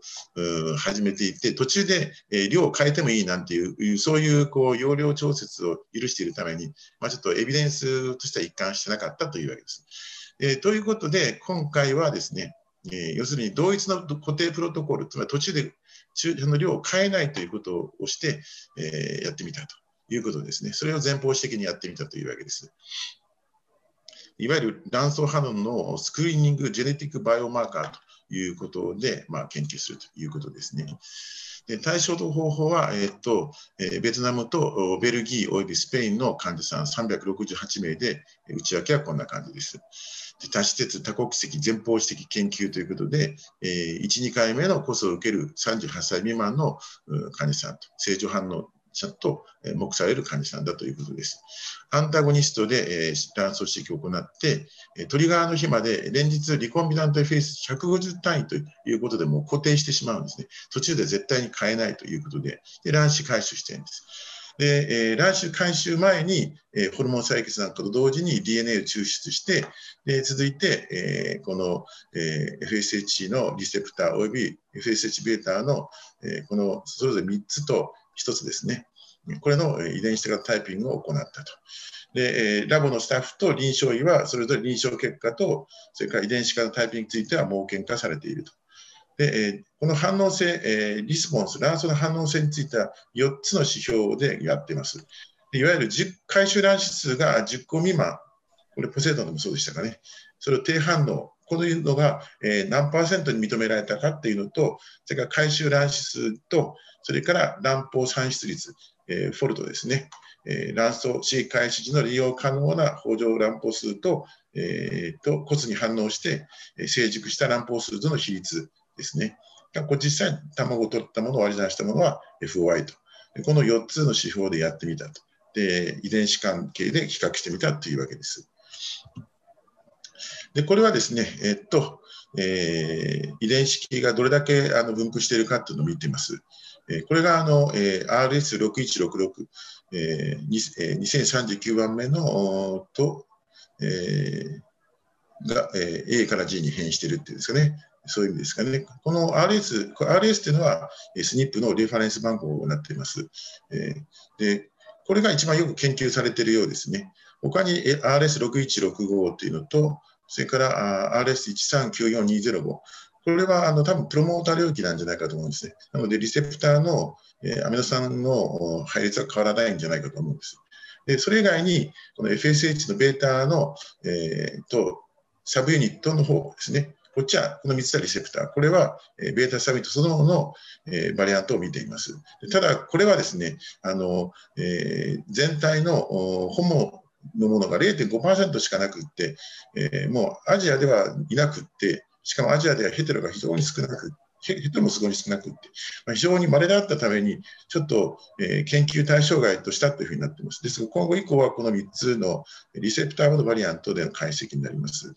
始めていて、途中で、え、量を変えてもいいなんていう、そういうこう容量調節を許しているために、まあ、ちょっとエビデンスとしては一貫してなかったというわけです。えー、ということで、今回はですね、えー、要するに同一の固定プロトコル、つまり途中で注射の量を変えないということをして、えー、やってみたということですね。それを前方指摘にやってみたというわけです。いわゆる卵巣反応のスクリーニングジェネティックバイオマーカーということで、まあ、研究するということですね。で対象の方法は、えーと、ベトナムとベルギーおよびスペインの患者さん368名で、内訳はこんな感じです。多施設、多国籍、前方指的研究ということで、えー、1、2回目のコースを受ける38歳未満の患者さんと、正常反応者と目される患者さんだということです。アンタゴニストで、卵巣指摘を行って、トリガーの日まで連日リコンビナント FS150 単位ということでもう固定してしまうんですね。途中で絶対に変えないということで、で卵子回収してるんです。で、えー、卵子回収前に、えー、ホルモン採血なんかと同時に DNA を抽出して、で続いて、えー、この、えー、FSH のリセプターおよび FSH ベータの、えー、このそれぞれ3つと1つですね。これの遺伝子型タイピングを行ったと。で、ラボのスタッフと臨床医はそれぞれ臨床結果と、それから遺伝子型タイピングについては盲検化されていると。で、この反応性、リスポンス、卵巣の反応性については4つの指標でやっています。いわゆる回収卵子数が10個未満、これポセイドンでもそうでしたかね。それを低反応、こういうのが、何パーセントに認められたかっていうのと、それから回収卵子数と、それから卵胞産出率、えフォルトですね。え卵巣死開始時の利用可能な豊穣卵胞数と,、えー、と骨に反応して、成熟した卵胞数との比率ですね。こ実際卵を取ったものを割り算したものは FOI と。この4つの指標でやってみたと。で、遺伝子関係で比較してみたというわけです。で、これはですね、えっと、えー、遺伝子がどれだけあの分布しているかというのを見ています。え、これがあの、え、RS6166、えー、2039番目のと、え、が、えー、A から G に変しているっていうんですかね。そういう意味ですかね。この RS、RS というのは SNP のレファレンス番号になっています。え、で、これが一番よく研究されているようですね。他に RS6165 というのと、それから RS1394205。これはあの多分プロモーター領域なんじゃないかと思うんですね。なので、リセプターの、えー、アミノ酸の配列は変わらないんじゃないかと思うんです。でそれ以外に、この FSH のベータの、えー、とサブユニットの方ですね。こっちはこの3つのリセプター。これは、え、ベータサブユニットそのものの、えー、バリアントを見ています。ただ、これはですね、あのえー、全体のホモのものが0.5%しかなくって、えー、もうアジアではいなくって、しかもアジアではヘテロが非常に少なくヘテロもすごい少なくって、まあ、非常に稀だったために、ちょっと、えー、研究対象外としたというふうになっています。ですが、今後以降はこの3つのリセプターのバリアントでの解析になります。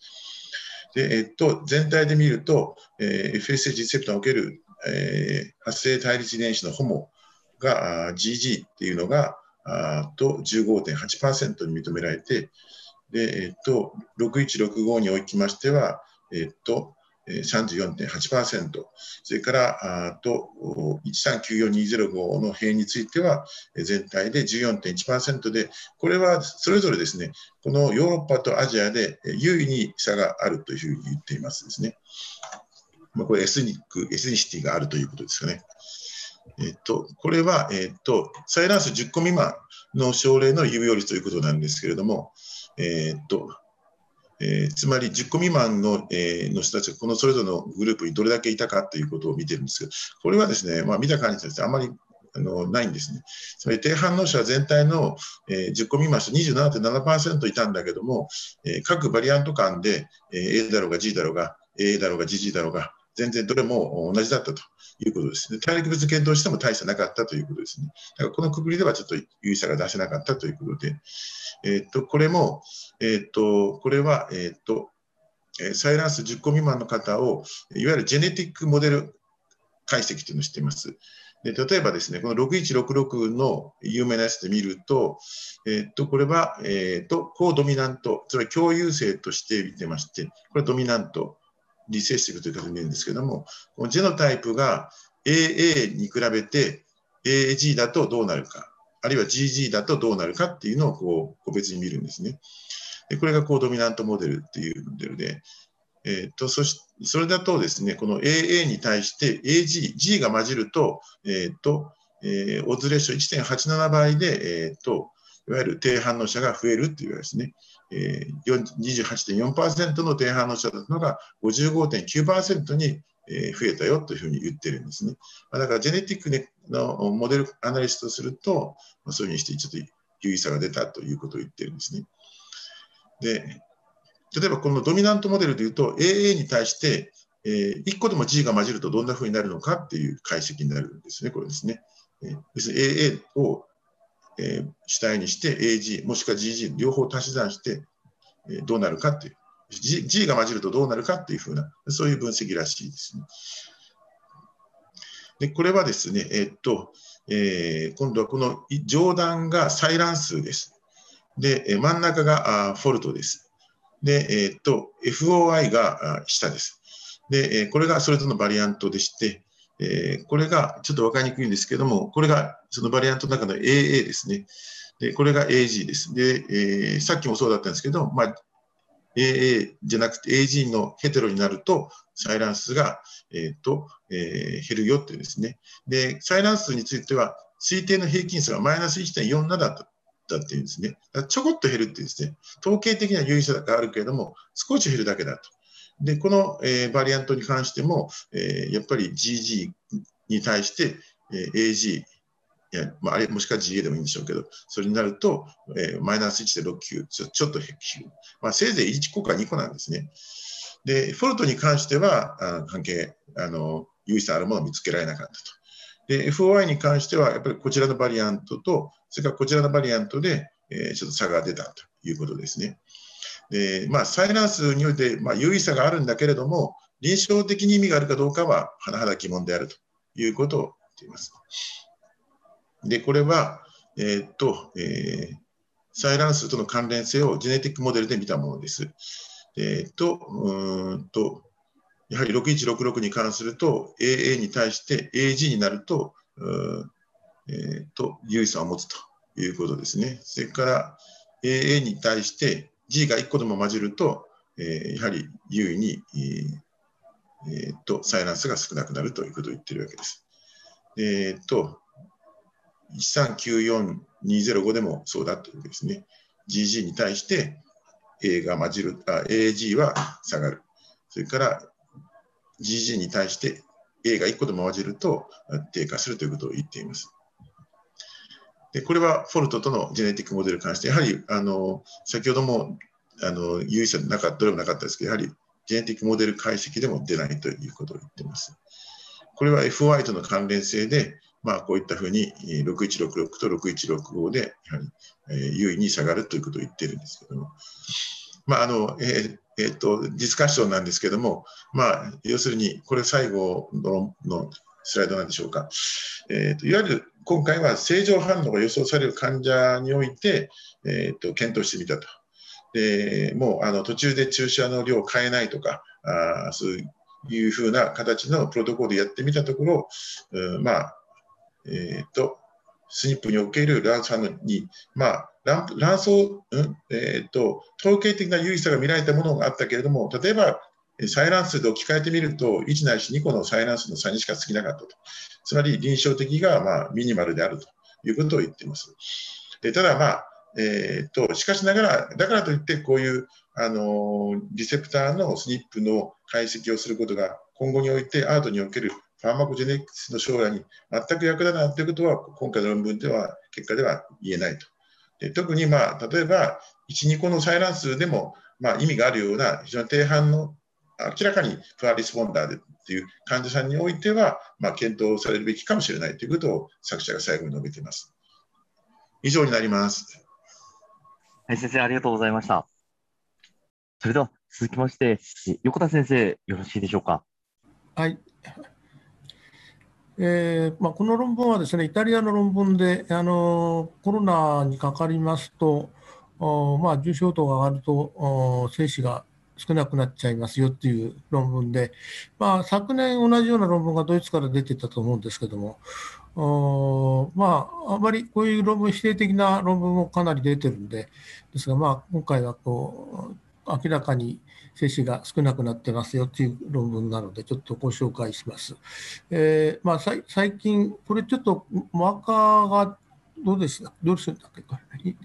でえっと、全体で見ると、えー、FSH リセプターにおける、えー、発生対立遺伝子のホモがあ GG っていうのがあと15.8%に認められて、で、えっと、6165におきましては、えっと、34.8%、それからあと1394205の変異については全体で14.1%で、これはそれぞれですね、このヨーロッパとアジアで優位に差があるというふうに言っていますですね。まあ、これエスニック、エスニシティがあるということですよね。えっと、これは、えっと、サイランス10個未満の症例の有用率ということなんですけれども、えっと、えー、つまり10個未満の,、えー、の人たちがこのそれぞれのグループにどれだけいたかということを見てるんですけど、これはですね、まあ、見た感じですあまりあのないんですね。つまり低反応者全体の、えー、10個未満者27.7%いたんだけども、えー、各バリアント間で、えー、A だろうが G だろうが、A だろうが GG だろうが、全然どれも同じだったということですね。大陸別検討しても大差なかったということですね。だからこのくくりではちょっと有意差が出せなかったということで、え、っと、これも、え、っと、これは、え、っと、サイランス10個未満の方を、いわゆるジェネティックモデル解析というのをしています。で例えばですね、この6166の有名なやつで見ると、えっと、これは、えっと、高ドミナント、つまり共有性として見てまして、これはドミナント、リセッシブという形で見るんですけども、このジェノタイプが AA に比べて AG だとどうなるか、あるいは GG だとどうなるかっていうのをこう個別に見るんですね。でこれが高ドミナントモデルっていうモデルで、えーと、そしそれだとですね、この AA に対して AG、G が混じると、えーとえー、オズレーション1.87倍で、えーと、いわゆる低反応者が増えるっていうですね、えー、28.4%の低反応者だったのが55.9%に増えたよというふうに言ってるんですね。だからジェネティックのモデルアナリストすると、そういうふうにしてちょっと有意差が出たということを言ってるんですね。で、例えばこのドミナントモデルでいうと AA に対して、えー、1個でも G が混じるとどんなふうになるのかっていう解析になるんですね、これですね。えー、別に AA を、えー、主体にして AG もしくは GG 両方足し算して、えー、どうなるかっていう G, G が混じるとどうなるかっていうふうなそういう分析らしいですね。でこれはですね、えー、っとえー、今度はこの上段が採卵数です。で、真ん中があフォルトです。で、えー、っと、FOI が下です。で、これがそれぞれのバリアントでして、えー、これがちょっと分かりにくいんですけども、これがそのバリアントの中の AA ですね。で、これが AG です。で、えー、さっきもそうだったんですけど、まあ、AA じゃなくて AG のヘテロになると、サイランスが、えーとえー、減るよっていうですね。で、サイランスについては、推定の平均数がマイナス1.47だったったっていうんですね。ちょこっと減るっていうですね。統計的な有意差があるけれども、少し減るだけだと。で、この、えー、バリアントに関しても、えー、やっぱり GG に対して、えー、AG、いやまあ、あれもしくは GA でもいいんでしょうけど、それになると、えー、マイナス1.69ちょ、ちょっと減る。まあ、せいぜい1個か2個なんですね。で、フォルトに関しては、あ関係、あの、有意差あるものを見つけられなかったと。で、FOI に関しては、やっぱりこちらのバリアントと、それからこちらのバリアントで、えー、ちょっと差が出たということですね。で、まあ、サイランスにおいて、まあ、有意差があるんだけれども、臨床的に意味があるかどうかは、甚だ疑問であるということを言っています。で、これは、えー、っと、えー、サイランスとの関連性をジェネティックモデルで見たものです。えー、っと、うんと、やはり6166に関すると、AA に対して AG になると、えー、と、優位さを持つということですね。それから AA に対して G が1個でも混じると、えー、やはり優位に、えー、と、サイランスが少なくなるということを言ってるわけです。えっ、と、1394205でもそうだというわけですね。GG に対して A が混じる、あ AG は下がる。それから GG に対して A が1個でも混じると低下するということを言っています。でこれはフォルトとのジェネティックモデルに関して、やはりあの先ほどもあの有意差なかったどれもなかったですけど、やはりジェネティックモデル解析でも出ないということを言っています。これは FY との関連性で、まあ、こういったふうに6166と6165でやはり、優位に下がるということを言っているんですけども、まああのええーと、ディスカッションなんですけども、まあ、要するにこれ最後ののスライドなんでしょうか、えーと、いわゆる今回は正常反応が予想される患者において、えーと、検討してみたと。でもうあの途中で注射の量を変えないとか、あそういうふうな形のプロトコルでやってみたところ、うん、まあ、えっ、ー、と、スニップにおける卵巣反応に、まあ、卵卵巣、うんえーと、統計的な有意差が見られたものがあったけれども、例えば採卵数で置き換えてみると、1ないし2個の採卵数の差にしかつきなかったと。つまり臨床的がまミニマルであるということを言っています。でただ、まあえーと、しかしながら、だからといって、こういうあのリセプターのスニップの解析をすることが今後においてアートにおけるファーマコジェネティクスの将来に全く役立たないということは、今回の論文では、結果では言えないと。で特に、まあ、例えば、1、2個の採卵数でも、まあ、意味があるような非常に低反の明らかにプアリスポンダーでっていう患者さんにおいては、まあ、検討されるべきかもしれないということを作者が最後に述べています。以上になります。はい、先生、ありがとうございました。それでは続きまして、横田先生、よろしいでしょうか？はい。えーまあ、この論文はですね、イタリアの論文で、あのコロナにかかりますと、おまあ、重症度が上がるとお精子が少なくなっちゃいますよっていう論文で、まあ、昨年同じような論文がドイツから出てたと思うんですけども、まあ、あまりこういう論文、否定的な論文もかなり出てるんで、ですが、まあ、今回はこう明らかに精子が少なくなってますよっていう論文なので、ちょっとご紹介します。えーまあ、最近、これちょっとマーカーがどうでした？どうするんだっけ？これ、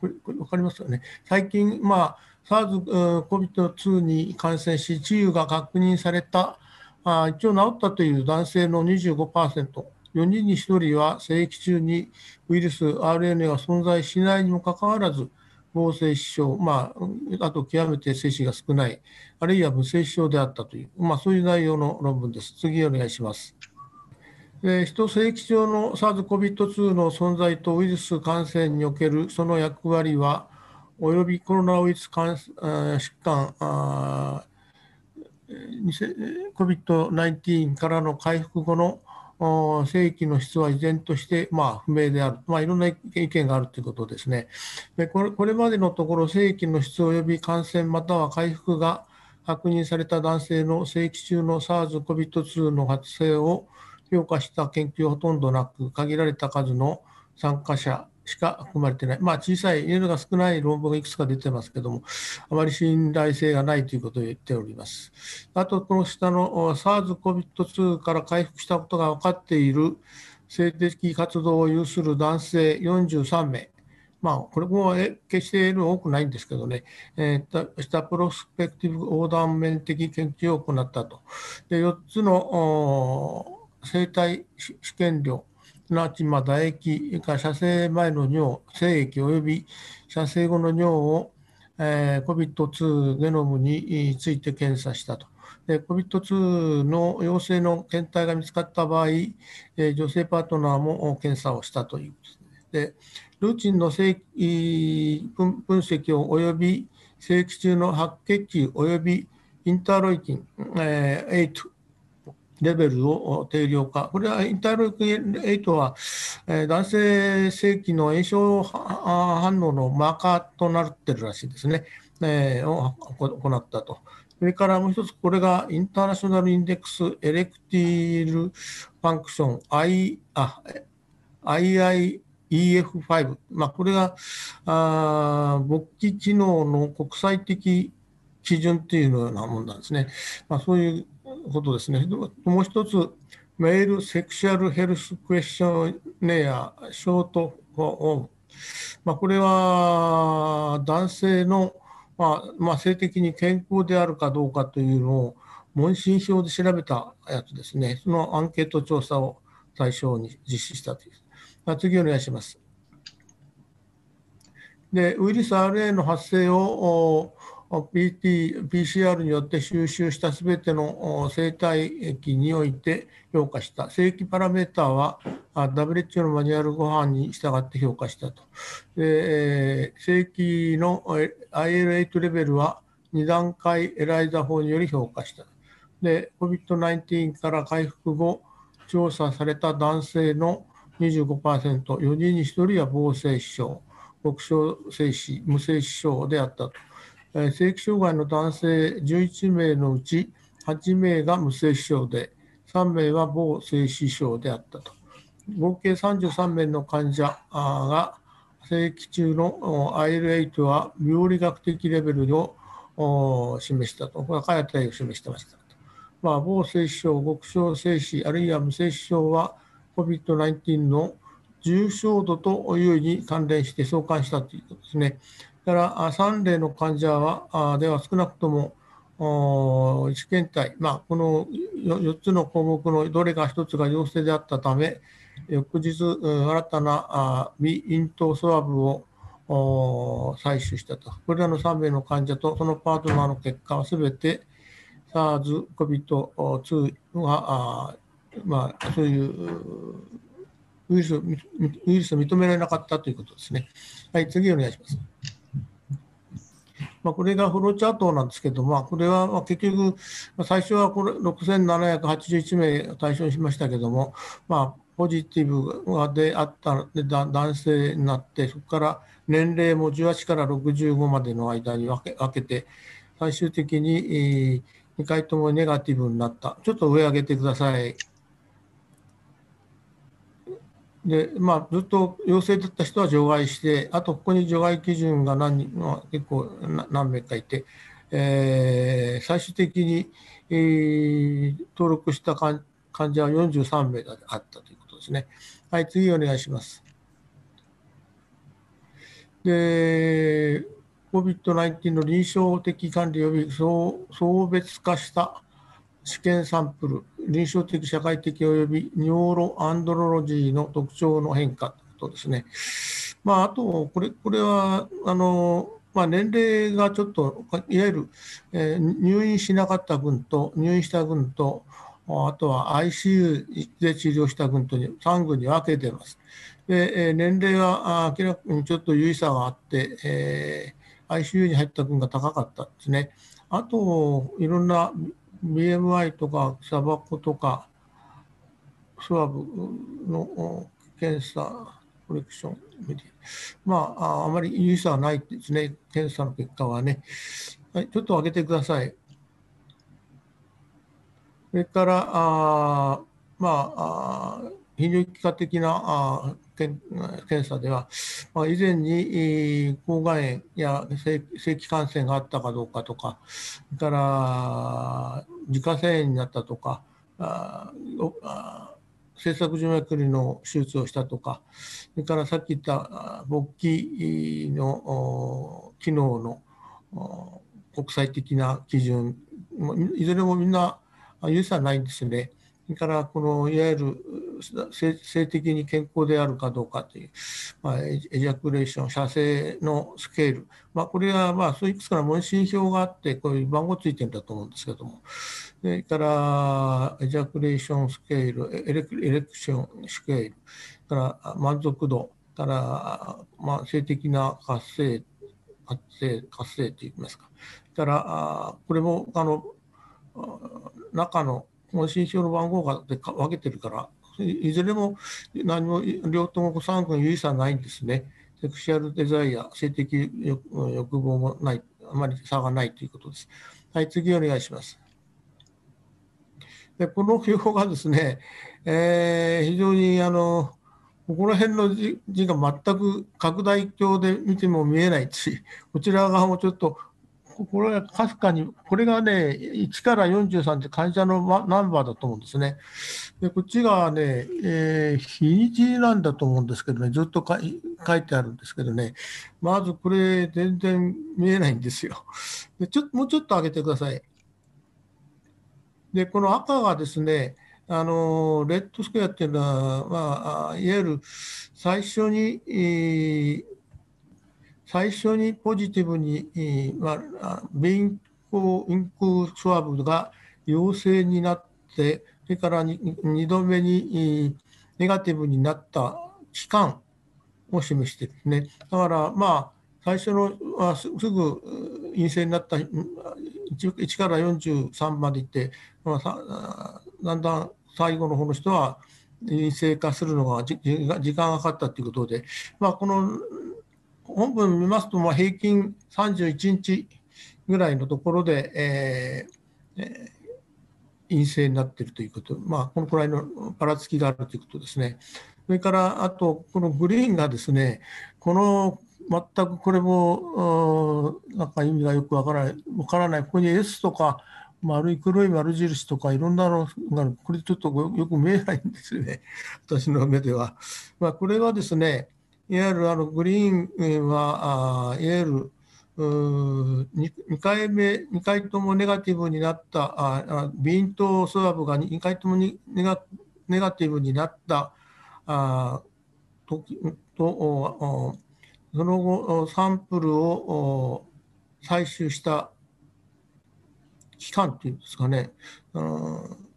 これ、これ分かりますよね。最近、まあ、SARS-CoV-2 に感染し、治癒が確認された、あ一応治ったという男性の25%、4人に1人は生育中にウイルス、RNA が存在しないにもかかわらず、合成死症、まあ、あと極めて精子が少ない、あるいは無精子症であったという、まあ、そういう内容の論文です。次お願いします。え人性液上の SARS-CoV-2 の存在とウイルス感染におけるその役割は、およびコロナウイルス感疾患 COVID-19 からの回復後の正規の質は依然として、まあ、不明である、まあ、いろんな意見があるということですね。でこれこれまでのところ、正規の質及び感染または回復が確認された男性の正規中の SARS-COVID-2 の発生を評価した研究はほとんどなく、限られた数の参加者しか含まれてない、まあ、小さい、N が少ない論文がいくつか出てますけども、あまり信頼性がないということを言っております。あと、この下の SARS-CoV-2 から回復したことが分かっている性的活動を有する男性43名、まあ、これも決して N 多くないんですけどね、えー、したプロスペクティブ横断面的研究を行ったと。で4つの生体試験量、すなわち、まあ唾液か射精前の尿、精液及び射精後の尿を、えー、COVID-2 ゲノムについて検査したと。COVID-2 の陽性の検体が見つかった場合、えー、女性パートナーも検査をしたというでルーチンの正分分析を及び正規中の白血球及びインターロイキン、えー、8レベルを定量化。これはインターロイキン8は、えー、男性性器の炎症反応のマーカーとなってるらしいですね。えー、を行ったと。それからもう一つ、これがインターナショナルインデックスエレクティールファンクション I、あ、IIEF5。まあ、これがあ勃起機能の国際的基準っていうようなものなんですね。まあ、そういうことですね。もう一つ、メールセクシャルヘルスクエスチョンネア、ショートフォーオン。まあ、これは男性の、まあまあ、性的に健康であるかどうかというのを問診票で調べたやつですね。そのアンケート調査を対象に実施したという。まあ、次お願いします。で、ウイルス RA の発生を PT、PCR によって収集したすべての生体液において評価した。正規パラメーターは WHO のマニュアルご飯に従って評価したと。で正規の IL8 レベルは2段階エライザ法により評価した。で、COVID-19 から回復後、調査された男性の25%、4人に1人は防精子症、極小精子、無精子症であったと。性器障害の男性11名のうち8名が無精子症で、3名は某精子症であったと。合計33名の患者が性器中の IL8 は病理学的レベルを示したと。これは開発体を示してました。まあ、某精子症、極小精子、あるいは無精子症は COVID-19 の重症度と優位に関連して相関したということですね。だから3例の患者はでは少なくとも試験体、まあ、この4つの項目のどれか1つが陽性であったため、翌日、新たな未咽頭スワブを採取したと。これらの3名の患者とそのパートナーの結果はすべて SARS-CoV-2 は、まあ、そういうウイルスウイルスを認められなかったということですね。はい、次お願いします。まあ、これがフローチャートなんですけど、まあ、これは結局、最初はこれ6781名対象にしましたけども、まあ、ポジティブであった男性になって、そこから年齢も18から65までの間に分け分けて、最終的に2回ともネガティブになった。ちょっと上上げてください。で、まあ、ずっと陽性だった人は除外して、あとここに除外基準が何人結構何名かいて、えー、最終的に、えー、登録した患者は43名であったということですね。はい、次お願いします。で、COVID-19 の臨床的管理及び層別化した試験サンプル、臨床的社会的及びニョーロアンドロロジーの特徴の変化とですね、まあ、あと、これこれはあの、まあ、年齢がちょっと、いわゆる、えー、入院しなかった群と、入院した群と、あとは ICU で治療した群とに3群に分けています。で、年齢は明らかにちょっと有意差があって、えー、ICU に入った群が高かったですね。あと、いろんな BMI とか砂箱とかスワブの検査コレクションまあ、あまり有意差はないですね、検査の結果はね。はい、ちょっと上げてください。それから、あまあ、泌尿器科的なあ検査では、まあ、以前に抗がんや正規感染があったかどうかとか、それから自家腺炎になったとか、あ制作静脈瘤の手術をしたとか、それからさっき言った勃起の機能の国際的な基準、いずれもみんな有意差ないんですね。それからこのいわゆる性的に健康であるかどうかという、まあ、 ejaculation、射精の scale、まあ、これはまあそういくつかの問診票があって、こういう番号ついてるんだと思うんですけども、それから ejaculation scale、erec erection scale、から満足度、からまあ性的な活性、活性、活性といいますか、からこれもあの中の問診票の番号がで分けてるから、いずれも何も両とも3群有意差ないんですね。セクシュアルデザイア、性的欲望もない、あまり差がないということです。はい、次お願いします。でこの表がですね、えー、非常にあのここら辺の字が全く拡大鏡で見ても見えないし、こちら側もちょっとこれはかすかに、これがね、1から43って患者のナンバーだと思うんですね。でこっちがね、えー、日にちなんだと思うんですけどね、ずっと書いてあるんですけどね、まずこれ、全然見えないんですよ。でちょっともうちょっと上げてください。で、この赤がですね、あのレッドスクエアっていうのは、まあ、いわゆる最初に、えー最初にポジティブに、まあ、インコインクスワブが陽性になって、それから 2, 2度目にネガティブになった期間を示してるんですね。だから、まあ、最初のすぐ陰性になった 1, 1から43までいって、まあ、だんだん最後の方の人は陰性化するのが時間がかかったということで、まあ、この本文見ますと、まあ、平均31日ぐらいのところで、えーえー、陰性になっているということ、まあ、このくらいのばらつきがあるということですね。それから、あと、このグリーンがですね、この全くこれも、なんか意味がよくわからない、わからない、ここに S とか丸い黒い丸印とかいろんなのがある、これちょっとよく見えないんですよね、私の目では。まあ、これはですね、いわゆるあのグリーンは、あいわゆる 2, 2回目、2回ともネガティブになった、あビーンとスワブが2回ともネガネガティブになったあ時と、その後、サンプルを採集した期間っていうんですかね、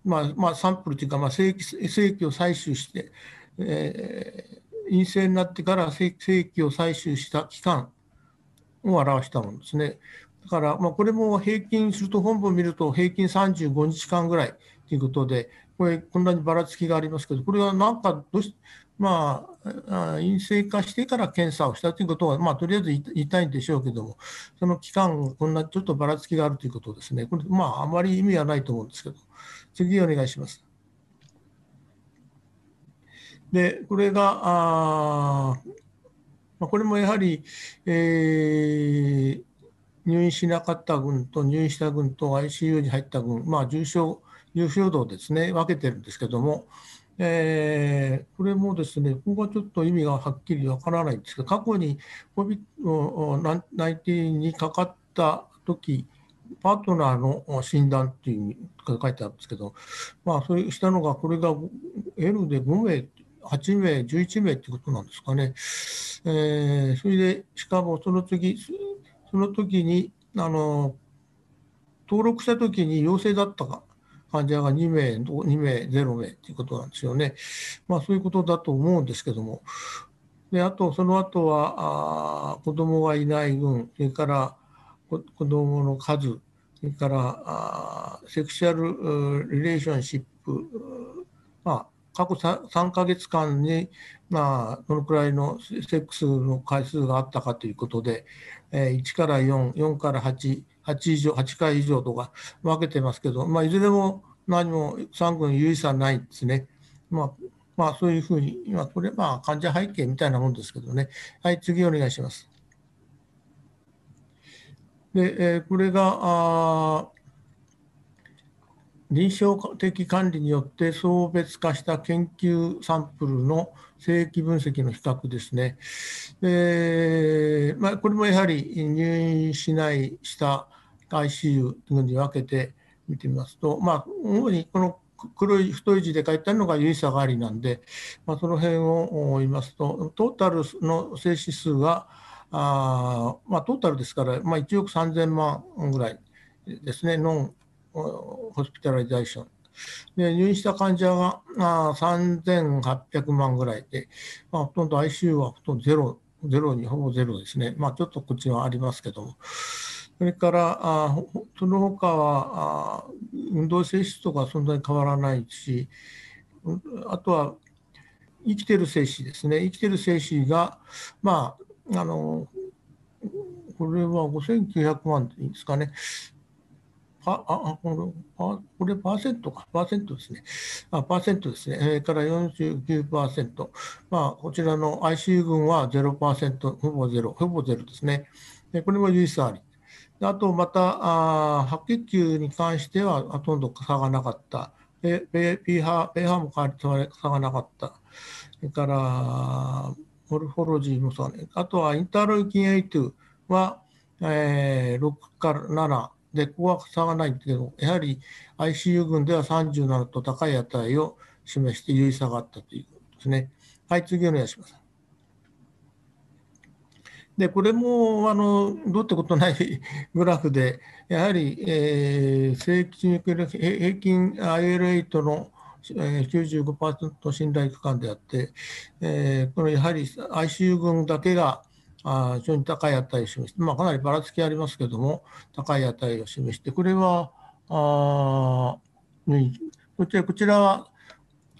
まあ、まあ、サンプルというか、まあ、正規正規を採集して、えー、陰性になってから正規を採集した期間を表したものですね。だから、まあ、これも平均すると、本部を見ると平均35日間ぐらいということで、これ、こんなにばらつきがありますけど、これはなんかどうし、まあ、陰性化してから検査をしたということは、まあ、とりあえず言いたいんでしょうけども、その期間、こんなちょっとばらつきがあるということですね。これ、まあ、あまり意味はないと思うんですけど、次お願いします。で、これが、あまあ、これもやはり、えー、入院しなかった群と入院した群と ICU に入った群、まあ、重症、重症度ですね、分けてるんですけども、えー、これもですね、ここはちょっと意味がはっきりわからないんですけど、過去に COVID-19 にかかった時パートナーの診断っていう書いてあるんですけど、まあ、そうしたのが、これが L で5名、8名、11名ってことなんですかね。えー、それで、しかもその次、その時に、あの、登録した時に陽性だったか、患者が2名、2名、0名ということなんですよね。まあそういうことだと思うんですけども。で、あと、その後は、あ子供がいない分、それから子供の数、それからあセクシャルリレーションシップ、まあ、過去 3, 3ヶ月間に、まあ、どのくらいのセックスの回数があったかということで、えー、1から4、4から8、8以上、8回以上とか分けてますけど、まあ、いずれも何も3群有意差ないですね。まあ、まあ、そういうふうに、今、これ、まあ、患者背景みたいなもんですけどね。はい、次お願いします。で、えー、これが、あ臨床的管理によって層別化した研究サンプルの正規分析の比較ですね。えーまあ、これもやはり入院しない、した ICU というのに分けて見てみますと、まあ、主にこの黒い太い字で書いてあるのが有意差がありなんで、まあ、その辺を言いますと、トータルの静止数が、あまあ、トータルですから、まあ、1億3000万ぐらいですね、 non hospitalization。で入院した患者があ3800万ぐらいで、まあ、ほとんど ICU はほとんどゼロ、ゼロにほぼゼロですね。まあ、ちょっとこっちはありますけども。それからあその他はあ運動性質とかそんなに変わらないし、あとは生きてる精子ですね。生きてる精子が、まあ、あの、これは5900万でいいんですかね。あ、あ、これ、これパーセントか、パーセントですね。あ、パーセントですね。それから49%。まあ、こちらの ICU 群は0%、ほぼゼロ、ほぼゼロですね。でこれも唯一あり。あと、また、あ白血球に関してはほとんど差がなかった。ペーハー、ペーハーも差がなかった。それから、モルフォロジーもそうね。あとはインターロイキン8は、えー、6から7。で、ここは差がないけど、やはり ICU 群では37と高い値を示して優位差があったということですね。はい、次お願いします。で、これも、あの、どうってことないグラフで、やはり、えー、正規における平均 IL8 の95%信頼区間であって、えー、このやはり ICU 群だけがあ非常に高い値を示して、まあ、かなりばらつきありますけれども、高い値を示して、これは、あこちらこちらは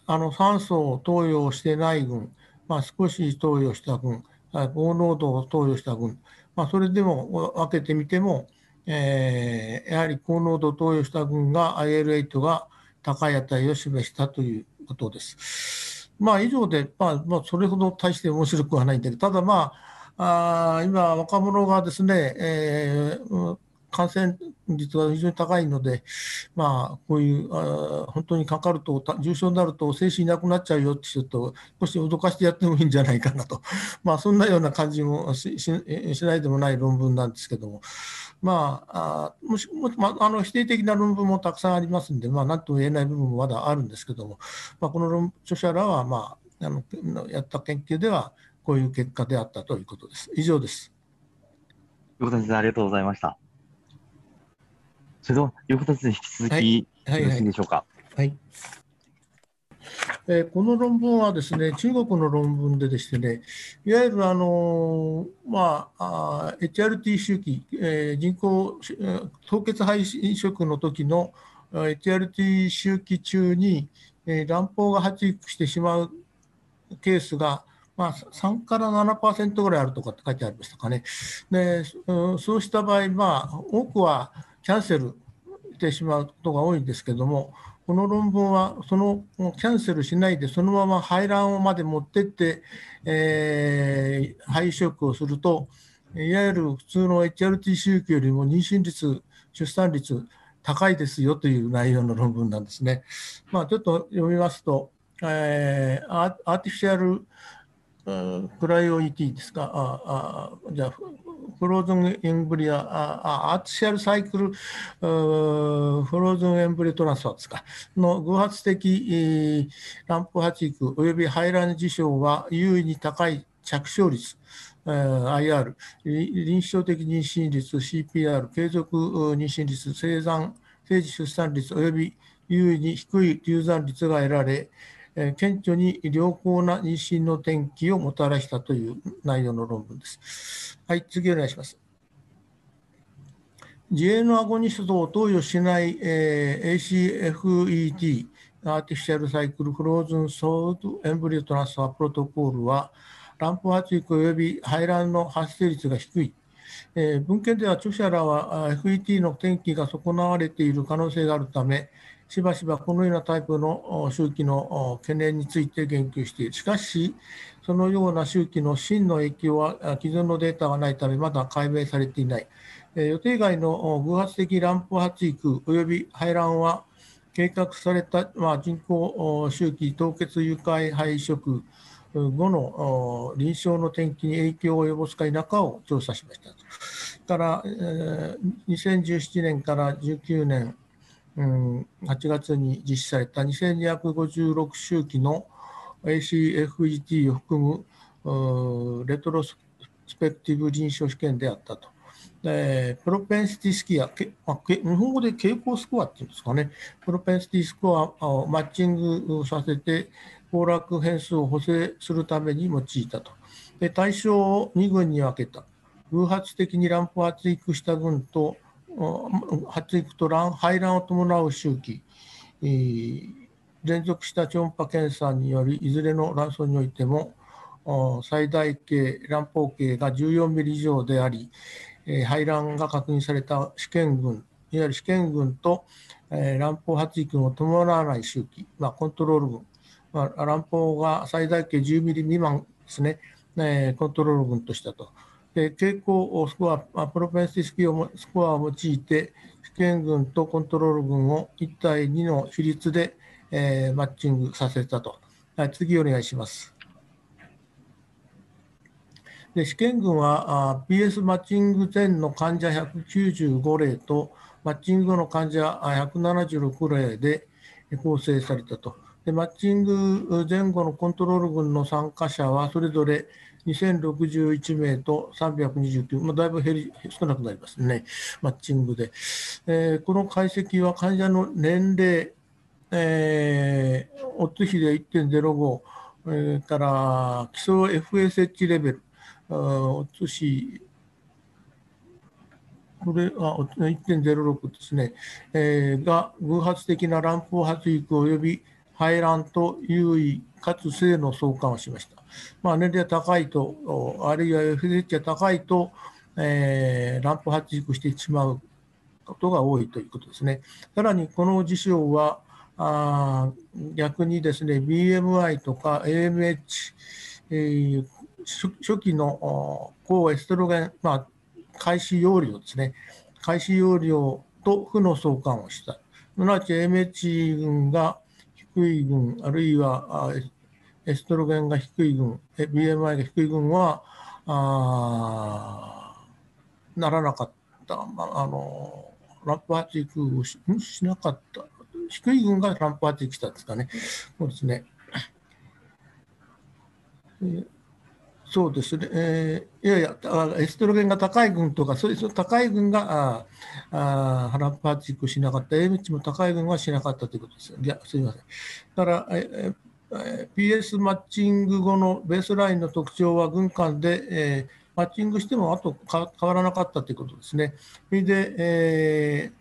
あの酸素を投与してない群、まあ、少し投与した群、高濃度を投与した群、まあ、それでも分けてみても、えー、やはり高濃度投与した群が IL8 が高い値を示したということです。まあ、以上で、まあ、まあ、それほど大して面白くはないんだけど、ただまあ、あ今、若者がですね、えー、感染率が非常に高いので、まあ、こういうあ本当にかかると、重症になると精神いなくなっちゃうよって人と、少し脅かしてやってもいいんじゃないかなと、まあ、そんなような感じもしないでもない論文なんですけども、まあ、あもしもまあ、あの否定的な論文もたくさんありますんで、まあ、なんとも言えない部分もまだあるんですけども、まあ、この論著者らは、まあ、あのやった研究では、こういう結果であったということです。以上です。横田先生、ありがとうございました。それでは、横田先生、引き続き、はい、よろしいでしょうか？はい、はいえー、この論文はですね、中国の論文ででしてね、いわゆるあの、まあ、HRT 周期、えー、人工凍結肺移植の時の HRT 周期中に、えー、卵胞が発育してしまうケースが、まあ、3から7%ぐらいあるとかって書いてありましたかね。で、うん、そうした場合、まあ、多くはキャンセルしてしまうことが多いんですけども、この論文はそのキャンセルしないでそのまま排卵まで持ってって、えー、肺移植をするといわゆる普通の HRT 周期よりも妊娠率出産率高いですよという内容の論文なんですね。まあ、ちょっと読みますと、えー、アーティフィシャルクライオ ET ですか、ああじゃあ、フローズンエンブリア、あアーティシャルサイクルフローズンエンブリトランスファーですか、の偶発的ランプ発育及び排卵事象は優位に高い着床率、IR、臨床的妊娠率、CPR、継続妊娠率、生産、生児出産率及び優位に低い流産率が得られ、え顕著に良好な妊娠の転機をもたらしたという内容の論文です。はい、次お願いします。自衛のアゴニストを投与しない、えー、ACFET、アーティフィシャルサイクルフローズンソードエンブリオトランスファープロトコールは、卵胞発育及び排卵の発生率が低い。えー、文献では著者らは FET の転機が損なわれている可能性があるため、しばしばこのようなタイプの周期の懸念について言及している。しかし、そのような周期の真の影響は既存のデータがないためまだ解明されていない。予定外の偶発的卵胞発育及び排卵は計画された、まあ、人工周期凍結誘拐肺移植後の臨床の転機に影響を及ぼすか否かを調査しました。から、2017年から19年うん、8月に実施された2256周期の ACFET を含むレトロスペクティブ臨床試験であったと。でプロペンシティスキア、まあ、日本語で傾向スコアっていうんですかね、プロペンシティスコアをマッチングさせて、崩落変数を補正するために用いたと。で対象を2群に分けた。偶発的に乱歩発育した群と、発育と卵排卵を伴う周期、連続した超音波検査によりいずれの卵巣においても最大径卵胞径が14ミリ以上であり、排卵が確認された試験群いわゆる試験群と、卵胞発育を伴わない周期、まあ、コントロール群、まあ、卵胞が最大径10ミリ未満ですね、コントロール群としたと。傾向スコア、プロペンシスキをスコアを用いて、試験群とコントロール群を1対2の比率で、えー、マッチングさせたと。はい、次お願いします。で試験群はあ PS マッチング前の患者195例とマッチング後の患者176例で構成されたと。でマッチング前後のコントロール群の参加者はそれぞれ2061名と329、まあ、だいぶ減り少なくなりますね、マッチングで。えー、この解析は患者の年齢、えー、オッズ比で1.05、えー、から基礎 FSH レベル、オッズ比これあ1.06ですね、えー、が偶発的な卵胞発育及び排卵と優位かつ性の相関をしました。まあ、年齢が高いと、あるいは FSH が高いと、えー、ランプ発育してしまうことが多いということですね。さらにこの事象は、あ逆にですね、BMI とか AMH、えー、初期の抗エストロゲン、まあ、開始容量ですね、開始容量と負の相関をした。すなわち AMH 群が低い群、あるいはエストロゲンが低い群、BMI が低い群は、あならなかった。まあ、あのランプ発育をししなかった。低い群がランプ発育したんですかね。そうですね。そうですね、えー、いやいや、エストロゲンが高い群とか、そういう高い群がああランプ発育しなかった、AMH も高い群はしなかったということです。いやすみません。だから、え、PS マッチング後のベースラインの特徴は群間で、えー、マッチングしてもあと変わらなかったということですね。それで、え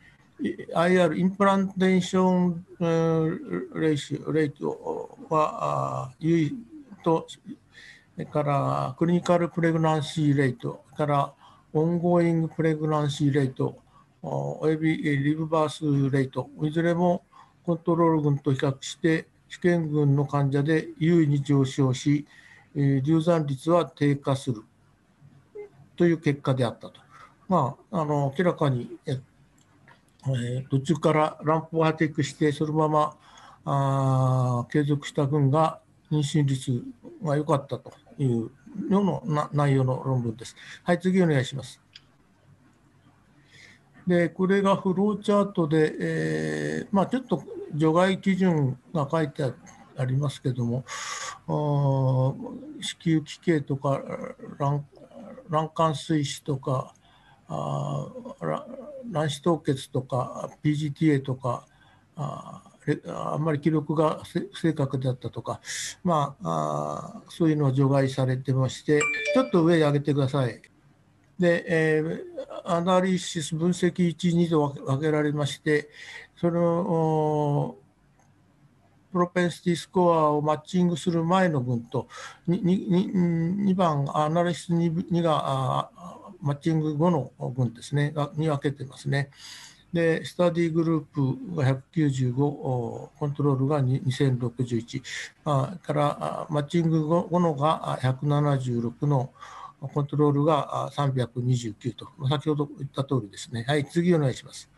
ー、IR、 implantation rate は有意と、それから clinical pregnancy rate、それから ongoing pregnancy rate、および live birthレート、いずれもコントロール群と比較して試験群の患者で優位に上昇し、流産率は低下する。という結果であったと。まあ、あの明らかに、えー、途中からランプをアテクして、そのままあ継続した分が妊娠率が良かったというような内容の論文です。はい、次お願いします。で、これがフローチャートで、えー、まあ、ちょっと除外基準が書いてありますけども、子宮奇形とか卵卵管水死とかあ卵子凍結とか PGTA とかああんまり記録が不正確であったとか、まあ、あそういうのを除外されてまして、ちょっと上に上げてください。で、えー、アナリシス分析1、2と分けられまして、そのプロペンシティスコアをマッチングする前の群と 2, 2, 2番アナリシス 2, 2がマッチング後の群ですねに分けてますね。で、スタディグループが195、コントロールが2061、あからマッチング後のが176のコントロールが329と、先ほど言った通りですね。はい、次お願いします。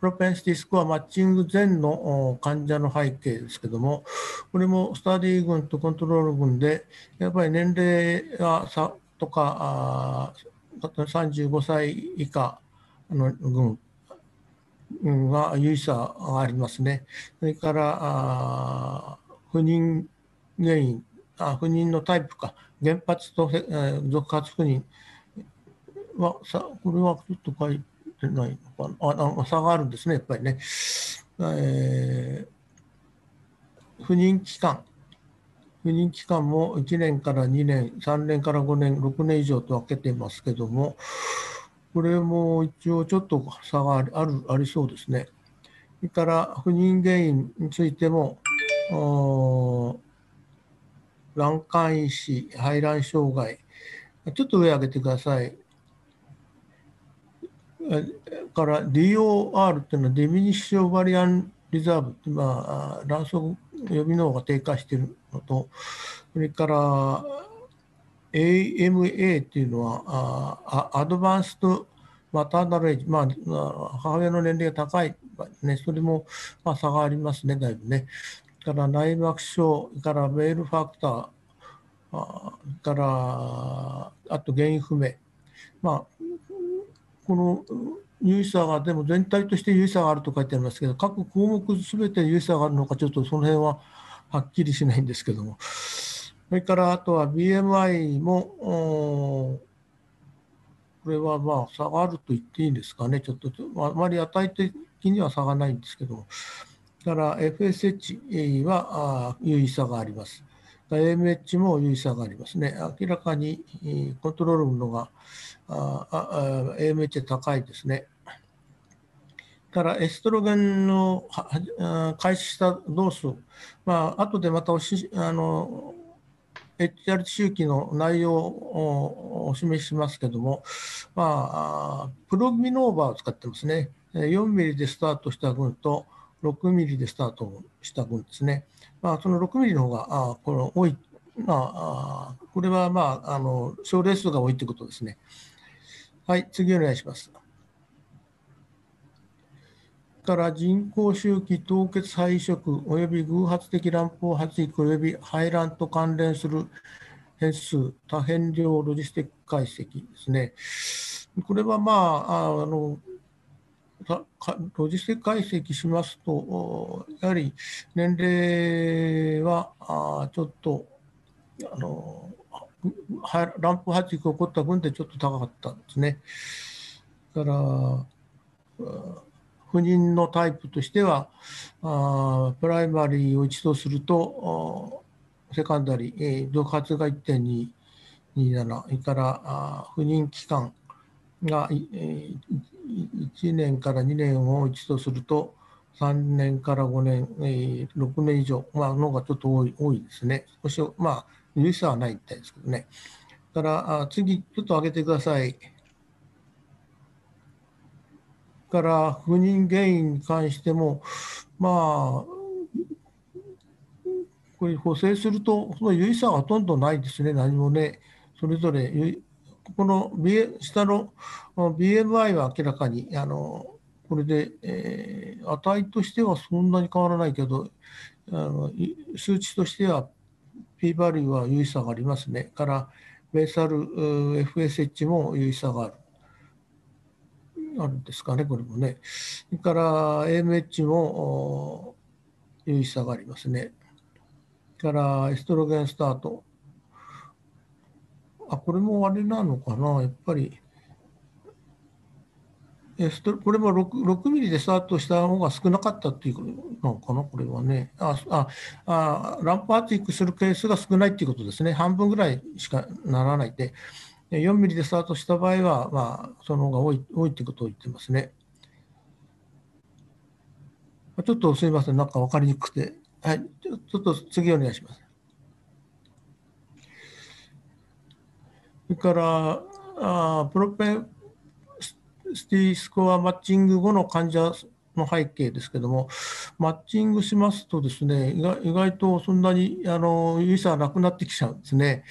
プロペンシティスコアマッチング前の患者の背景ですけども、これもスタディ群とコントロール群で、やっぱり年齢がさとか、35歳以下の群が有意差がありますね。それから不妊原因あ、不妊のタイプか、原発と、えー、続発不妊はさ、これはちょっと書いてないのかなあ差があるんですね、やっぱりね。えー、不妊期間、不妊期間も1年から2年、3年から5年、6年以上と分けてますけども、これも一応ちょっと差があるありそうですね。それから不妊原因についても、卵管因子、排卵障害、ちょっと上上げてください。から DOR っていうのはディミニッシュオバリアンリザーブって、まあ、卵巣予備能が低下しているのと、それから AMA っていうのはあアドバンストマターナルエイジ、まあ、母親の年齢が高い、ね、それもまあ差がありますね、だいぶね。から内膜症、からメールファクター、あからあと原因不明。まあ、この有意差が、でも全体として有意差があると書いてありますけど、各項目すべて有意差があるのか、ちょっとその辺ははっきりしないんですけども。それからあとは BMI も、これはまあ差があると言っていいんですかね、ちょっとあまり値的には差がないんですけども。から FSH は有意差があります。AMH も有意差がありますね。明らかにコントロールのが AMH 高いですね。からエストロゲンの開始したドース、まあ後でまたおしあの HRT 周期の内容をお示ししますけども、まあ、プロミノーバーを使ってますね。4ミリでスタートした群と6ミリでスタートした群ですね。まあ、その6ミリの方があこの多い、まあ、これは、まあ、あの症例数が多いということですね。はい、次お願いします。から人工周期凍結肺移植および偶発的乱暴発育および排卵と関連する変数多変量ロジスティック解析ですね。これはまあ、あのロジスティック解析しますと、やはり年齢はあちょっとあのランプ発育起こった分でちょっと高かったんですね。だから不妊のタイプとしてはあプライマリーを1とするとセカンダリー、えー、続発が1.227それから不妊期間が、えー、1年から2年を1とすると3年から5年、えー、6年以上、まあ、のがちょっと多い多いですね。少し、まあ、有意差はないみたいですけどね。だからあ次、ちょっと上げてください。から不妊原因に関しても、まあ、これ補正すると、その有意差はほとんどないですね、何もね。それぞれ、この、B、下の BMI は明らかに、あのこれで、えー、値としてはそんなに変わらないけど、あの数値としては P バリューは有意差がありますね。から、ベーサル FSH も有意差がある。あるんですかね、これもね。それから AMH も有意差がありますね。からエストロゲンスタート。あ、これもあれなのかな、やっぱり。エストこれも 6, 6ミリでスタートした方が少なかったっていうのかな、これはね。あああランプアーティックするケースが少ないっていうことですね。半分ぐらいしかならないで。4ミリでスタートした場合は、まあ、その方が多い多いということを言ってますね。ちょっとすみません、なんか分かりにくくて。はい、ちょっと次お願いします。それから、あプロペンスティスコアマッチング後の患者の背景ですけども、マッチングしますとですね、意外とそんなにあの有意差はなくなってきちゃうんですね。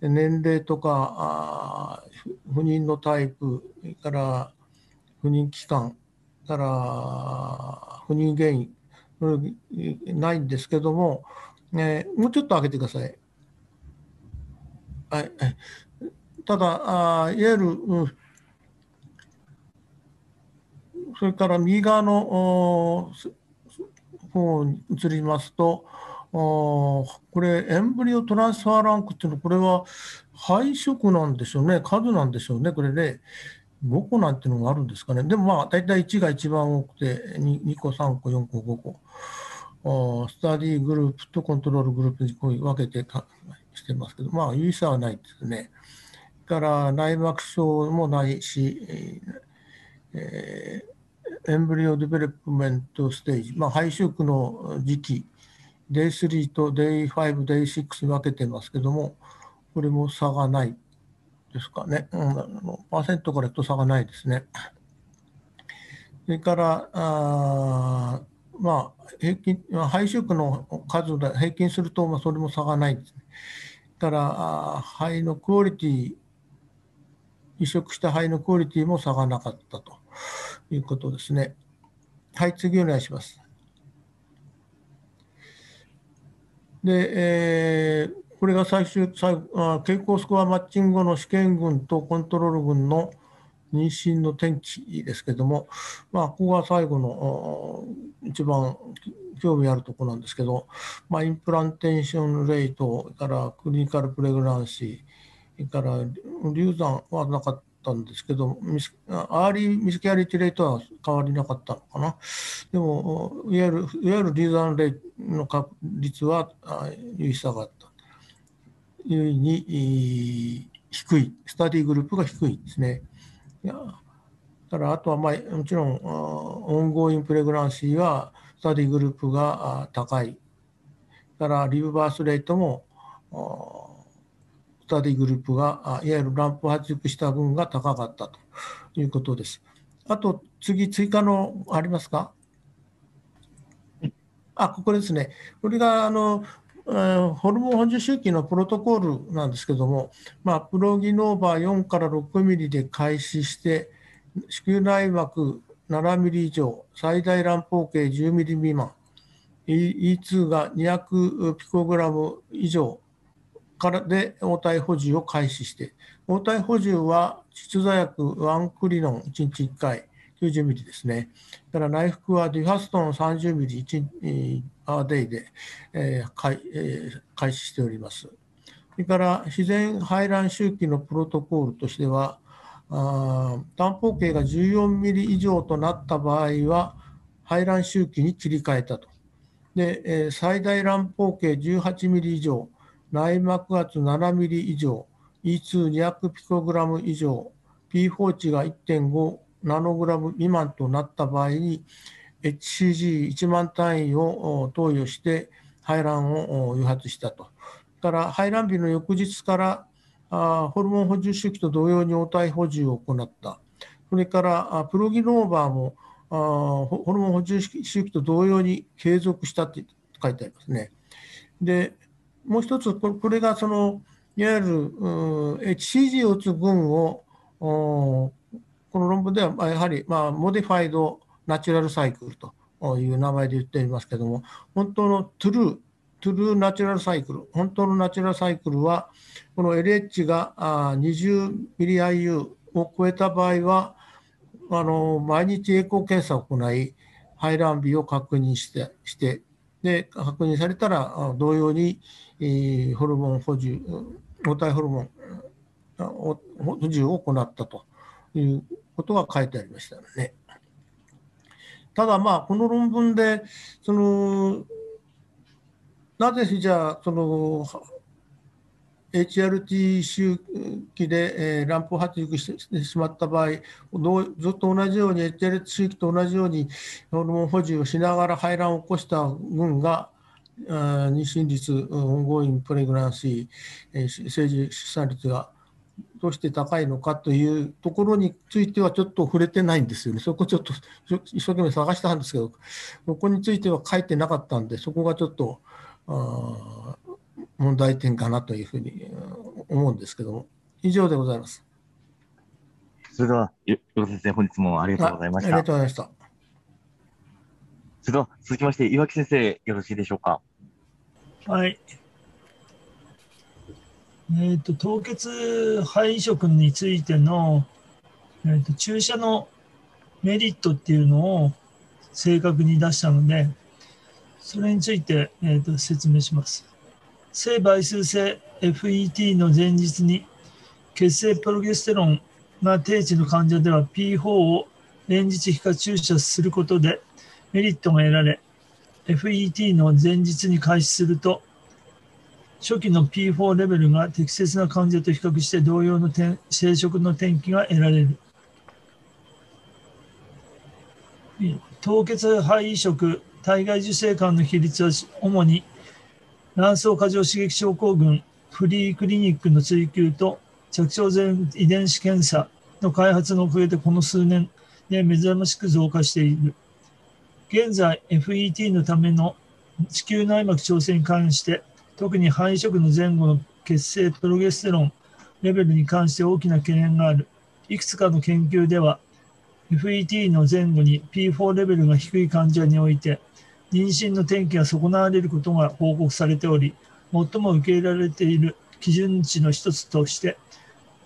年齢とか、あ不妊のタイプ、から不妊期間、から不妊原因、ないんですけども、えー、もうちょっと上げてください。はい、ただあ、いわゆる、それから右側の方に移りますと、これ、エンブリオトランスファーランクっていうのは、これは配色なんでしょうね、数なんでしょうね、これで、5個なんていうのがあるんですかね。でもまあ、大体1が一番多くて2、2個、3個、4個、5個。スタディグループとコントロールグループにこう分けてしてますけど、まあ、有意差はないですね。から内膜症もないし、えー、エンブリオデベロップメントステージ、まあ、肺色の時期、Day3 と Day5、Day6 に分けてますけども、これも差がないですかね。うん、あのパーセントからと差がないですね。それから、あまあ、平均、肺色の数で平均すると、まあ、それも差がないですね。から肺のクオリティ移植した肺のクオリティも差がなかったということですね。はい、次お願いします。で、えー、これが最終、最後傾向スコアマッチング後の試験群とコントロール群の妊娠の転機ですけども、まあ、ここが最後の一番興味あるところなんですけど、まあ、インプランテーションレートからクリニカルプレグランシー、から流産はなかったんですけど、 early miscarriage rate は変わりなかったのかな。でも、いわゆるいわゆる流産レーの確率は有意差があった。有意に低い、 study group が低いですね。いやだからあとは、まあ、もちろん、 ongoing pregnancy は study group が高い。からリブバースレートもタディグループが、いわゆるランプ発熟した分が高かったということです。あと、次、追加のありますか？あ、ここですね。これが、あの、ホルモン補充周期のプロトコールなんですけども、まあ、プロギノーバー4から6ミリで開始して、子宮内膜7ミリ以上、最大乱暴径10ミリ未満、E2 が200ピコグラム以上からで応対補充を開始して、応対補充は窒座薬ワンクリノン1日1回、90ミリですね。だから内服はデュファストン30ミリ1アーデイで、えー開えー、開始しております。それから自然排卵周期のプロトコールとしては、あ担保径が14ミリ以上となった場合は、排卵周期に切り替えたと。で、えー、最大乱暴径18ミリ以上、内膜圧7ミリ以上、E2200 ピコグラム以上、P4 値が1.5ナノグラム未満となった場合に、HCG1 万単位を投与して排卵を誘発したと。から排卵日の翌日からあホルモン補充周期と同様に応対補充を行った。それからプロギノーバもあホルモン補充周期と同様に継続したって書いてありますね。で、もう一つ、これがその、いわゆる HCG を打つ群を、この論文ではやはり、まあ、 modified natural cycle という名前で言っていますけども、本当の true、true natural cycle、本当のナチュラルサイクルは、この LH が 20mIU を超えた場合は、あの毎日エコー検査を行い、排卵日を確認してして、で確認されたら同様に、えー、ホルモン補充、抗体ホルモン補充を行ったということが書いてありましたね。ただまあこの論文でそのなぜじゃあその HRT 周期で、えー、卵胞発育してしまった場合ずっと同じように HRT 周期と同じようにホルモン補充をしながら排卵を起こした群が妊娠率、 ongoing pregnancy、生児出産率がどうして高いのかというところについてはちょっと触れてないんですよね。そこちょっと一生懸命探したんですけど、ここについては書いてなかったんで、そこがちょっと問題点かなというふうに思うんですけども、以上でございます。それでは、よろ先生、本日もありがとうございました。ありがとうございました。それでは、続きまして、岩木先生、よろしいでしょうか？はい。えーと、凍結肺移植についての、えーと、注射のメリットっていうのを正確に出したので、それについて、えーと、説明します。性倍数性 FET の前日に血清プロゲステロンが低値の患者では P4 を連日皮下注射することでメリットが得られ、FET の前日に開始すると初期の P4 レベルが適切な患者と比較して同様の生殖の転機が得られる。凍結肺移植、体外受精管の比率は主に卵巣過剰刺激症候群、フリークリニックの追求と着床前遺伝子検査の開発のおかげでこの数年で珍しく増加している。現在、FET のための子宮内膜調整に関して特に肺移植の前後の血清プロゲステロンレベルに関して大きな懸念がある。いくつかの研究では、FET の前後に P4 レベルが低い患者において、妊娠の転機が損なわれることが報告されており、最も受け入れられている基準値の一つとして、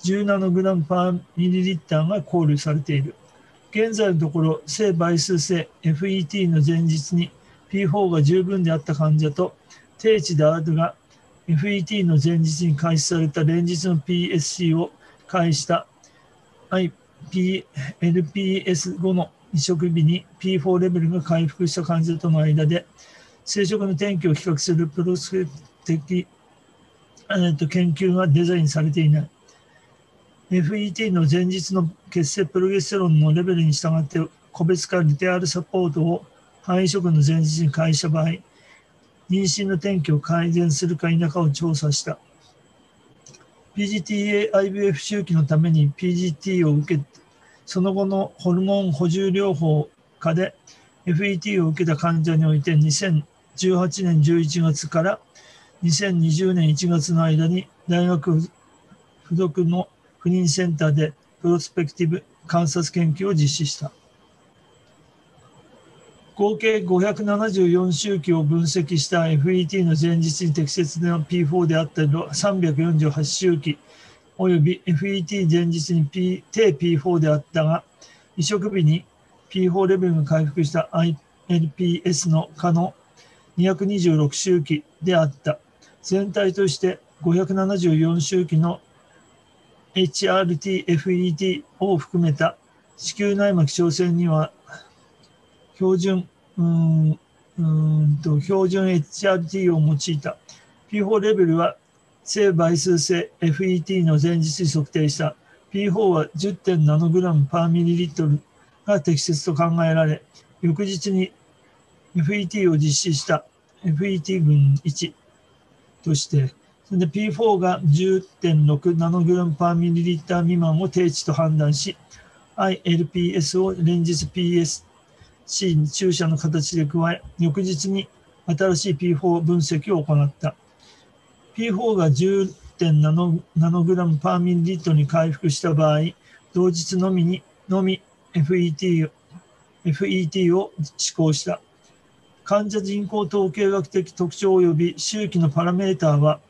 10ナノグラムパーミリリッターが考慮されている。現在のところ、性倍数性 FET の前日に P4 が十分であった患者と、低地であるが FET の前日に開始された連日の PSC を介した IPLPS 後の移植日に P4 レベルが回復した患者との間で生殖の転機を比較するプロスペク的、えー、と研究がデザインされていない。FET の前日の血清プロゲステロンのレベルに従って個別化リテアルサポートを肺移植の前日に開始した場合、妊娠の転機を改善するか否かを調査した。PGTA-IVF 周期のために PGT を受け、その後のホルモン補充療法下で FET を受けた患者において2018年11月から2020年1月の間に大学付属の不妊センターでプロスペクティブ観察研究を実施した。合計574周期を分析した FET の前日に適切な P4 であった348周期および FET 前日に、P、低 P4 であったが移植日に P4 レベルが回復した I. L. P. S. の可の226周期であった。全体として574周期の HRT、FET を含めた子宮内膜小線には標準、うんうんと標準 HRT を用いた P4 レベルは正倍数性 FET の前日に測定した P4 は 10. ナノグラムパーミリリットルが適切と考えられ、翌日に FET を実施した FET 群1として、それで P4 が10.6ナノグラムパーミリリッター未満を低値と判断し、ILPS を連日 PSC に注射の形で加え、翌日に新しい P4 分析を行った。P4 が10.7ナノグラムパーミリリットルに回復した場合、同日のみにのみ FET, を FET を施行した。患者人口統計学的特徴及び周期のパラメーターは、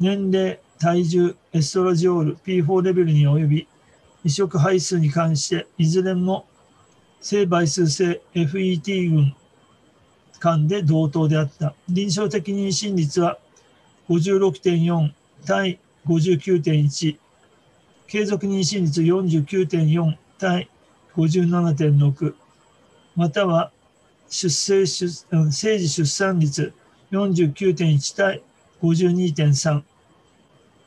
年齢、体重、エストラジオール、P4 レベルに及び、移植配数に関して、いずれも正倍数性 FET 群間で同等であった。臨床的妊娠率は56.4対59.1、継続妊娠率49.4対57.6、または出生出生児出産率49.1対52.3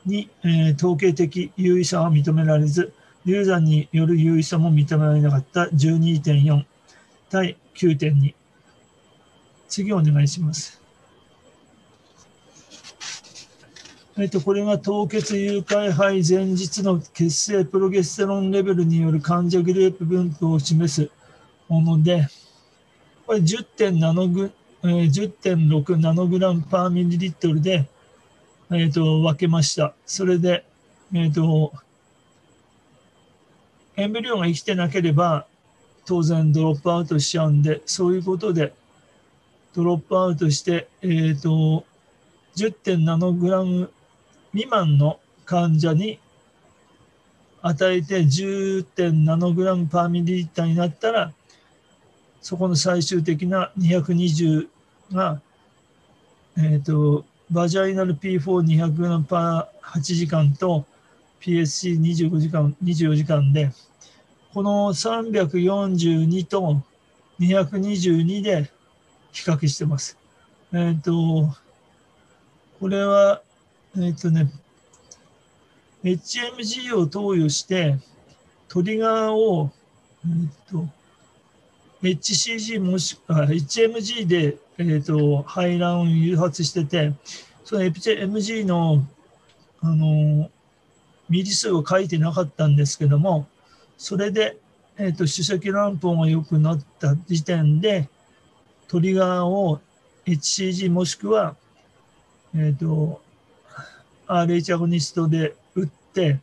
に、えー、統計的優位さは認められず、流産による優位さも認められなかった12.4対9.2。次お願いします。えっと、これが凍結誘拐肺前日の血清プロゲステロンレベルによる患者グループ分布を示すもので、これ10.6ナノグ、10.6ナノグラムパーミリリットルで、えーと、分けました。それで、えーと、エンブリオンが生きてなければ当然ドロップアウトしちゃうんで、そういうことでドロップアウトして、えーと、10.7グラム未満の患者に与えて10.7グラムパーミリリッターになったら、そこの最終的な220が、え、ー、と、バジャイナル P4200 グラムパー8時間と PSC25 時間、24時間で、この342と222で比較してます。えっ、ー、と、これはえっ、とね、HMG を投与して、トリガーを、えっ、と、HCG もしくは HMG で、えーと、排卵を誘発してて、その HMG のあのミリ数を書いてなかったんですけども、それで、えーと、主席卵胞が良くなった時点で、トリガーを HCG もしくは、えーと、RH アゴニストで打って、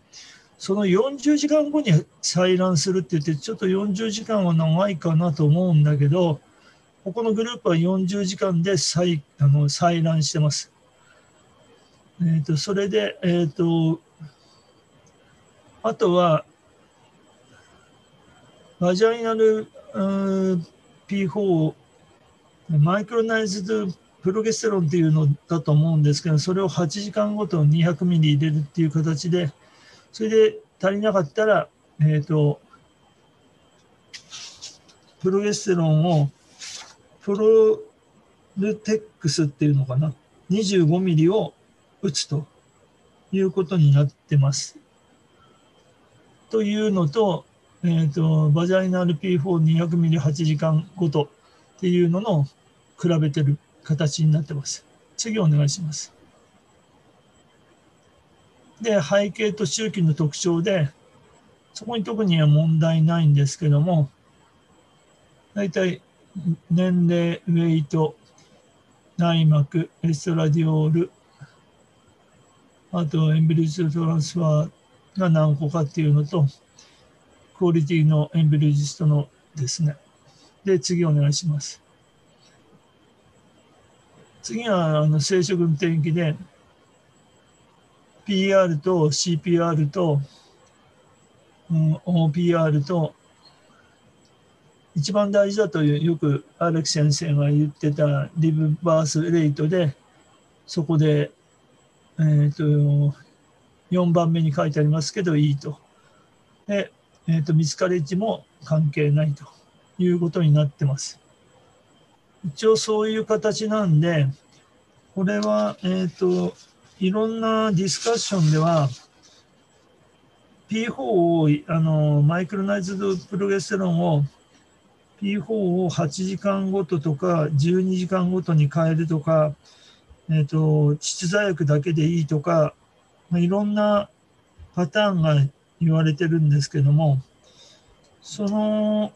その40時間後に採卵するって言って、ちょっと40時間は長いかなと思うんだけど、ここのグループは40時間で採あの採卵してます。えーと、それで、えーと、あとは、バジャイナル P4、マイクロナイズドプロゲステロンっていうのだと思うんですけど、それを8時間ごと200ミリ入れるっていう形で、それで足りなかったら、えっ、ー、と、プロゲステロンをプロルテックスっていうのかな、25ミリを打つということになってます。というのと、えっ、ー、と、バジャイナル P4200 ミリ8時間ごとっていうのの比べてる形になってます。次お願いします。で、背景と周期の特徴で、そこに特には問題ないんですけども、大体年齢、ウェイト、内膜、エストラディオール、あとエンブリッジトランスファーが何個かっていうのと、クオリティのエンブリジストのですね、で、次お願いします。次はあの生殖の転記で、PR と CPR と、うん、OPR と、一番大事だというよく荒木先生が言ってたリブバースレイトで、そこで、え、ー、と、4番目に書いてありますけど、いいと。で、えっ、ー、と、ミスカレッジも関係ないということになってます。一応そういう形なんで、これは、えっ、ー、と、いろんなディスカッションでは、P4 を、あの、マイクロナイズドプロゲステロンを P4 を8時間ごととか12時間ごとに変えるとか、えっ、ー、と、膣座薬だけでいいとか、まあ、いろんなパターンが言われてるんですけども、その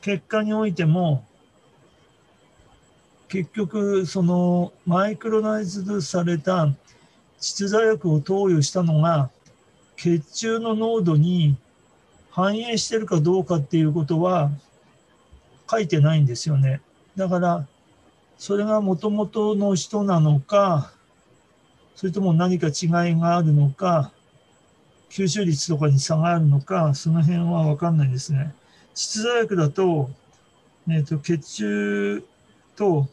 結果においても、結局、そのマイクロナイズされた膣座薬を投与したのが、血中の濃度に反映してるかどうかっていうことは書いてないんですよね。だから、それがもともとの人なのか、それとも何か違いがあるのか、吸収率とかに差があるのか、その辺はわかんないですね。膣座薬だと、え、ー、と、血中と、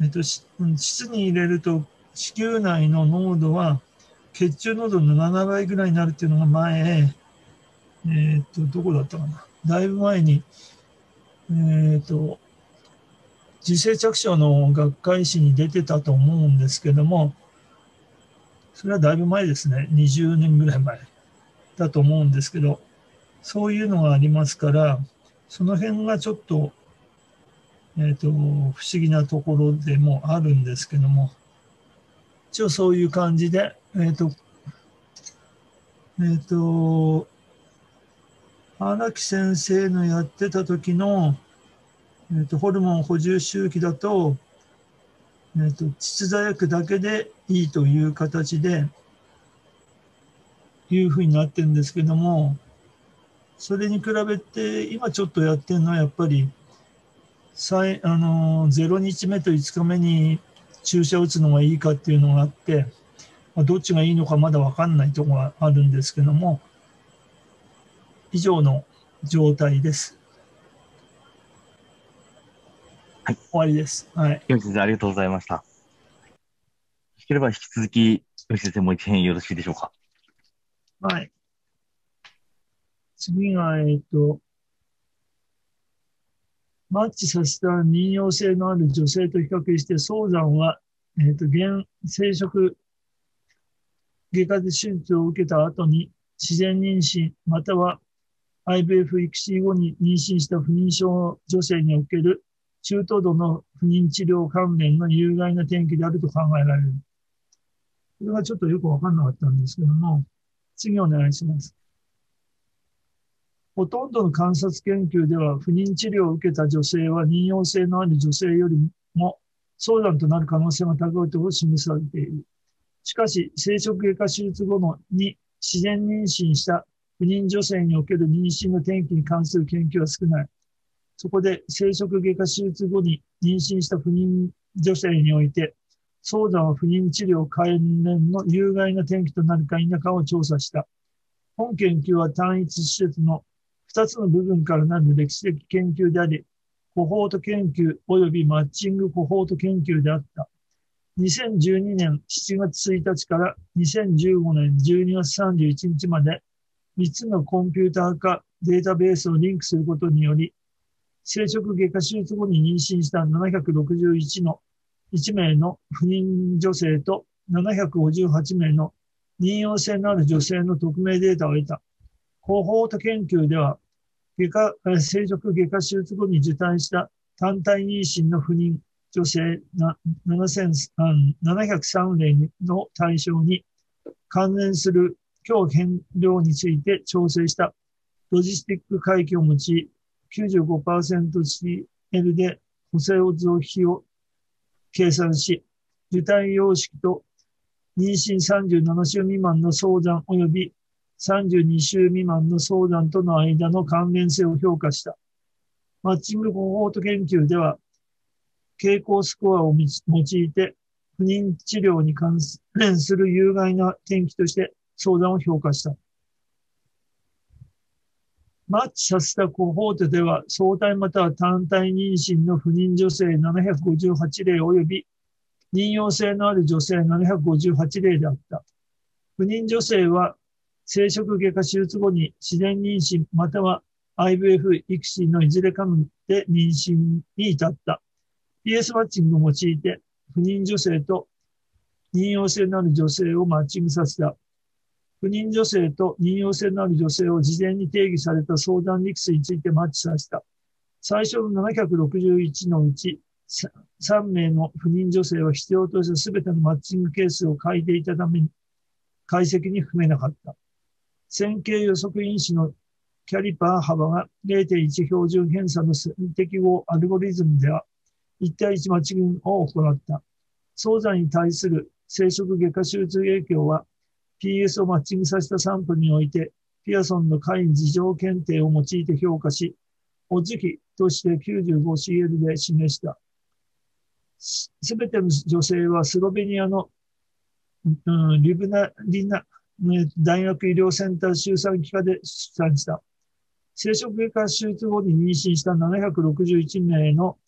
えっ、ー、と、膣に入れると子宮内の濃度は血中濃度の7倍ぐらいになるっていうのが前、え、ー、と、どこだったかな。だいぶ前に、えっ、と、自生着床の学会誌に出てたと思うんですけども、それはだいぶ前ですね。20年ぐらい前だと思うんですけど、そういうのがありますから、その辺がちょっと、えっ、ー、と、不思議なところでもあるんですけども、一応そういう感じで、えっ、ー、と、えっ、ー、と、荒木先生のやってた時のえーと、ホルモン補充周期だと,、えーと、膣座薬だけでいいという形でいうふうになってるんですけどもそれに比べて今ちょっとやってるのはやっぱり最あの0日目と5日目に注射打つのがいいかっていうのがあって、まあ、どっちがいいのかまだ分かんないところがあるんですけども以上の状態です。はい。終わりです。はい。吉先生、ありがとうございました。よければ引き続き、吉先生、もう一編よろしいでしょうか？はい。次が、えっと、マッチさせた妊用性のある女性と比較して、早産は、えっと、現生殖外科で手術を受けた後に自然妊娠、または IVF 育児後に妊娠した不妊症女性における中等度の不妊治療関連の有害な転機であると考えられる。これはちょっとよくわかんなかったんですけども、次お願いします。ほとんどの観察研究では、不妊治療を受けた女性は妊用性のある女性よりも相談となる可能性が高いと示されている。しかし、生殖外科手術後のに自然妊娠した不妊女性における妊娠の転機に関する研究は少ない。そこで生殖外科手術後に妊娠した不妊女性において、早産は不妊治療関連の有害な転機となるか否かを調査した。本研究は単一施設の2つの部分からなる歴史的研究であり、コホート研究及びマッチングコホート研究であった。2012年7月1日から2015年12月31日まで3つのコンピューター化データベースをリンクすることにより、生殖外科手術後に妊娠した761の1名の不妊女性と758名の妊用性のある女性の匿名データを得た。広報と研究では、外科、生殖外科手術後に受胎した単体妊娠の不妊女性703例の対象に関連する強変量について調整したロジスティック回帰を用い、95%CL で補正を増費を計算し、受胎様式と妊娠37週未満の早産及び32週未満の相談との間の関連性を評価した。マッチングコホート研究では、傾向スコアを用いて、不妊治療に関連する有害な転機として相談を評価した。マッチさせたコホートでは、相対または単体妊娠の不妊女性758例及び、妊用性のある女性758例であった。不妊女性は、生殖外科手術後に自然妊娠または IVF 育児のいずれかで妊娠に至った。PS マッチングを用いて、不妊女性と妊用性のある女性をマッチングさせた。不妊女性と妊用性のある女性を事前に定義された相談リクスについてマッチさせた。最初の761のうち3名の不妊女性は必要とした全てのマッチングケースを書いていたために解析に含めなかった。線形予測因子のキャリパー幅が0.1標準偏差の線適合アルゴリズムでは1対1マッチングを行った。早産に対する生殖外科手術影響は PS をマッチングさせたサンプルにおいてピアソンの会員事情検定を用いて評価し、お時期として 95CL で示した。すべての女性はスロベニアの、うん、リブナリナ大学医療センター周産機科で出産した。生殖外科手術後に妊娠した761名の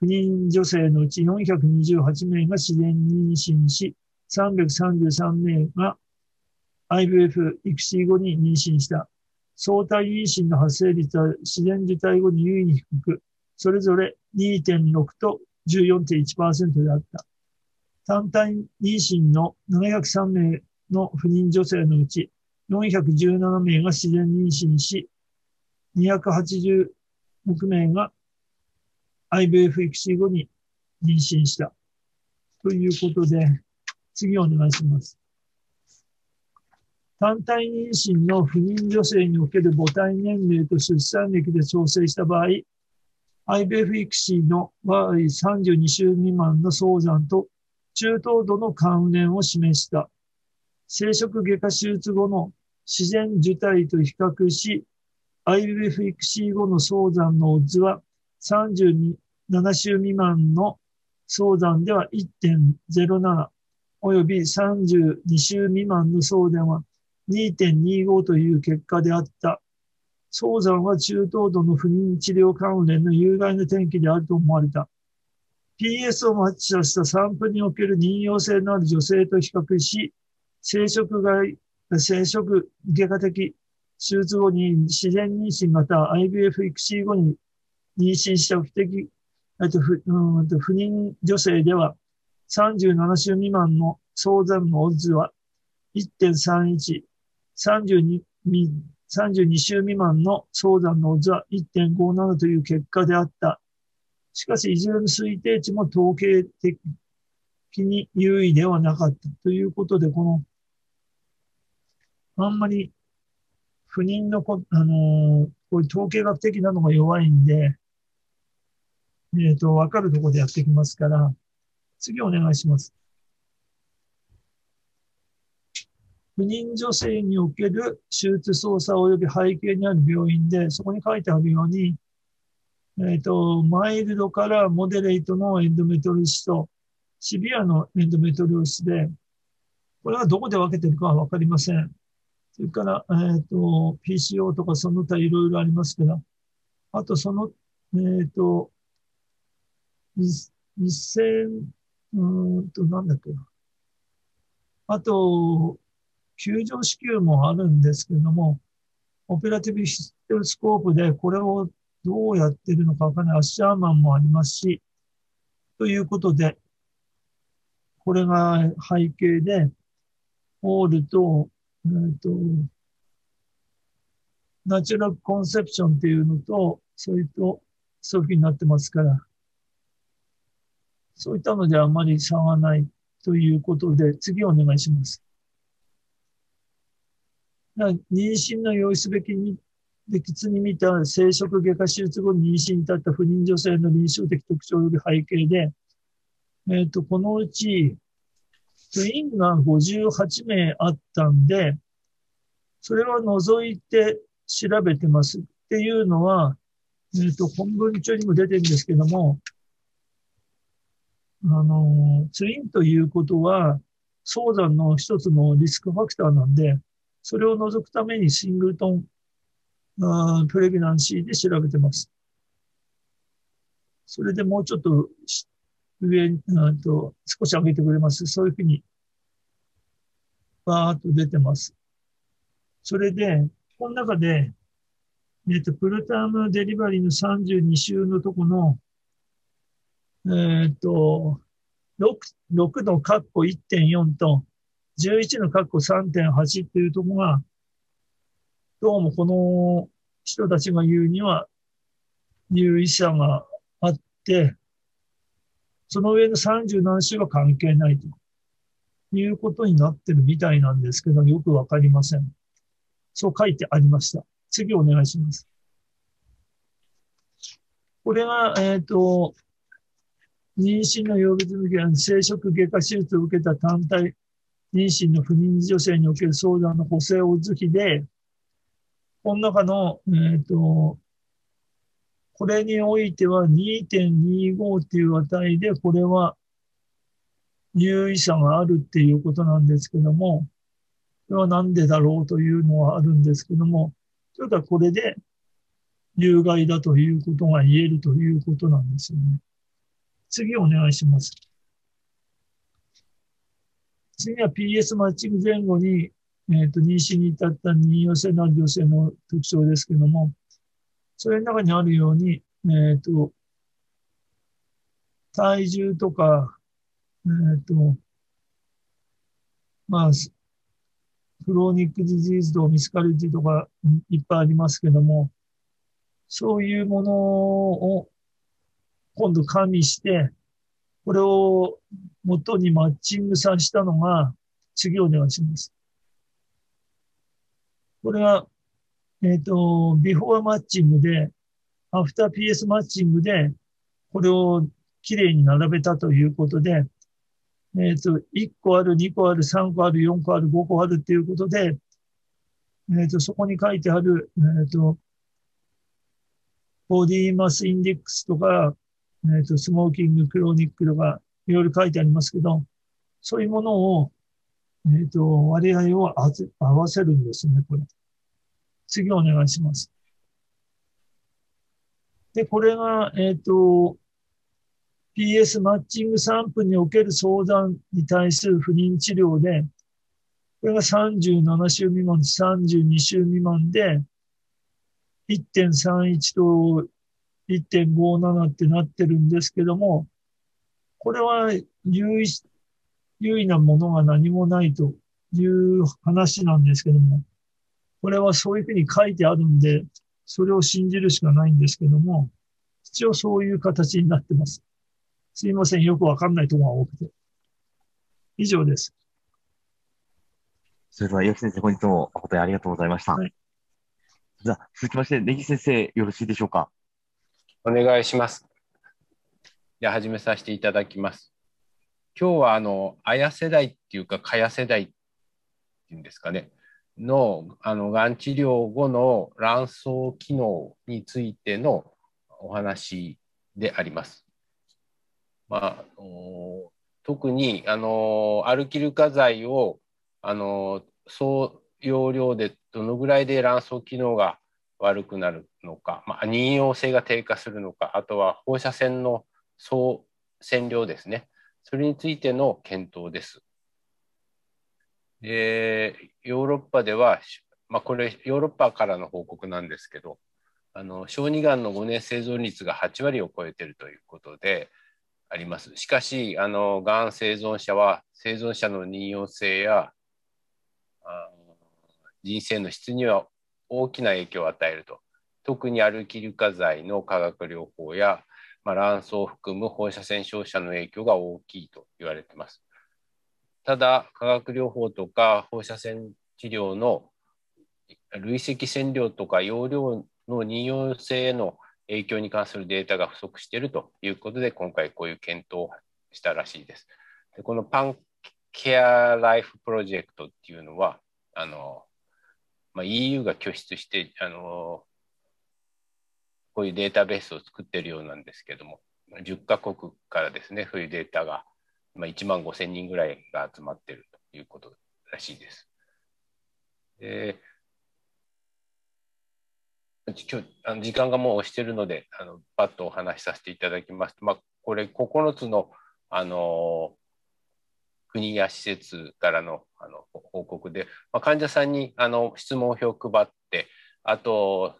不妊女性のうち428名が自然妊娠し、333名が IVF 育児後に妊娠した。相対妊娠の発生率は自然受胎後に優位に低く、それぞれ2.6と14.1%であった。単体妊娠の703名の不妊女性のうち417名が自然妊娠し、286名が IVF 育児後に妊娠した。ということで、次お願いします。単体妊娠の不妊女性における母体年齢と出産歴で調整した場合、IVF 育児の場合32週未満の早産と中等度の関連を示した。生殖外科手術後の自然受胎と比較し、IVF 育児後の早産のオッズは37週未満の早産では1.07および32週未満の早産は2.25という結果であった。早産は中等度の不妊治療関連の有害な転機であると思われた。PS をマッチさせたサンプルにおける妊用性のある女性と比較し、生殖外、生殖外科的手術後に自然妊娠または IVF 育児後に妊娠した不適、と不うんと不妊女性では37週未満の早産のオッズは1.31、32, 32週未満の早産のオッズは1.57という結果であった。しかし、いずれの推定値も統計的に優位ではなかったということで、この、あんまり不妊のこ、あのー、こういう統計学的なのが弱いんで、えっ、ー、と、わかるところでやってきますから、次お願いします。不妊女性における手術操作及び背景にある病院で、そこに書いてあるように、えっ、ー、と、マイルドからモデレートのエンドメトリシスとシビアのエンドメトリオスで、これはどこで分けてるかはわかりません。それから、えっ、ー、と、PCO とかその他いろいろありますけど、あとその、えっ、ー、と、2000、うんと、なんだっけな。あと、球状子宮もあるんですけれども、オペラティブヒステルスコープでこれをどうやってるのかわかんない。アッシャーマンもありますし、ということで、これが背景で、オールとえっと、ナチュラルコンセプションっていうのと、それと、そういうふうになってますから、そういったのであまり差がないということで、次お願いします。妊娠の用意すべきに、別に見た生殖外科手術後に妊娠に至った不妊女性の臨床的特徴より背景で、えっ、ー、と、このうち、ツインが58名あったんで、それを除いて調べてますっていうのは、えっ、ー、と、本文中にも出てるんですけども、あの、ツインということは、早産の一つのリスクファクターなんで、それを除くためにシングルトンあプレグナンシーで調べてます。それでもうちょっと上あと少し上げてくれます。そういうふうにバーッと出てます。それで、この中で、えっ、と、プルタームデリバリーの32週のとこの、えっ、と、6, 6のカッコ1.4と11のカッコ3.8っていうとこが、どうもこの人たちが言うには、入医者があって、その上の30何週は関係ないということになってるみたいなんですけど、よくわかりません。そう書いてありました。次お願いします。これが、えっ、ー、と、妊娠の曜日続きは生殖外科手術を受けた単体妊娠の不妊女性における相談の補正を図きで、この中の、えっ、ー、と、これにおいては2.25っていう値で、これは入位差があるっていうことなんですけども、それは何でだろうというのはあるんですけども、それかこれで有害だということが言えるということなんですよね。次お願いします。次は PS マッチング前後にえっ、ー、と、妊娠に至った妊用性の女性の特徴ですけども、それの中にあるように、えっ、ー、と、体重とか、えっ、ー、と、まあ、クローニックディジーズとミスカリティとかいっぱいありますけども、そういうものを今度加味して、これを元にマッチングさせたのが、次お願いします。これは、えっ、ー、と、ビフォーマッチングで、アフター PS マッチングで、これをきれいに並べたということで、えっ、ー、と、1個ある、2個ある、3個ある、4個ある、5個あるっていうことで、えっ、ー、と、そこに書いてある、えっ、と、ボディマスインデックスとか、えっ、と、スモーキング、クロニックとか、いろいろ書いてありますけど、そういうものを、えっ、と、割合を合わせるんですね、これ。次お願いします。で、これが、えっ、ー、と、PS マッチング散布における相談に対する不妊治療で、これが37週未満、32週未満で、1.31と1.57ってなってるんですけども、これは有意優位なものが何もないという話なんですけども、これはそういうふうに書いてあるんで、それを信じるしかないんですけども、一応そういう形になってます。すいません。よくわかんないところが多くて。以上です。それでは、岩木先生、本日もお答えありがとうございました。はい、じゃあ、続きまして、根木先生、よろしいでしょうか？お願いします。では、始めさせていただきます。今日はあの、あや世代っていうか、かや世代っていうんですかね、の、あの、がん治療後の卵巣機能についてのお話であります。まあ、特に、あの、アルキル化剤を、あの、総容量でどのぐらいで卵巣機能が悪くなるのか、まあ、妊用性が低下するのか、あとは放射線の総線量ですね。それについての検討です。で、ヨーロッパでは、まあ、これヨーロッパからの報告なんですけど、あの小児がんの5年生存率が8割を超えているということであります。しかし、あのがん生存者は生存者の妊用性や人生の質には大きな影響を与えると。特にアルキル化剤の化学療法やまあ、卵巣を含む放射線照射の影響が大きいと言われています。ただ、化学療法とか放射線治療の累積線量とか容量の妊用性への影響に関するデータが不足しているということで、今回こういう検討をしたらしいです。でこのパンケアライフプロジェクトっていうのは、あのまあ、EU が拠出してあのこういうデータベースを作ってるようなんですけども10カ国からですねそういうデータが、まあ、1万5千人ぐらいが集まってるということらしいです。で今日あの時間がもう押してるのであのパッとお話しさせていただきますと、まあ、これ9つのあの国や施設からのあの報告で、まあ、患者さんにあの質問票を配ってあと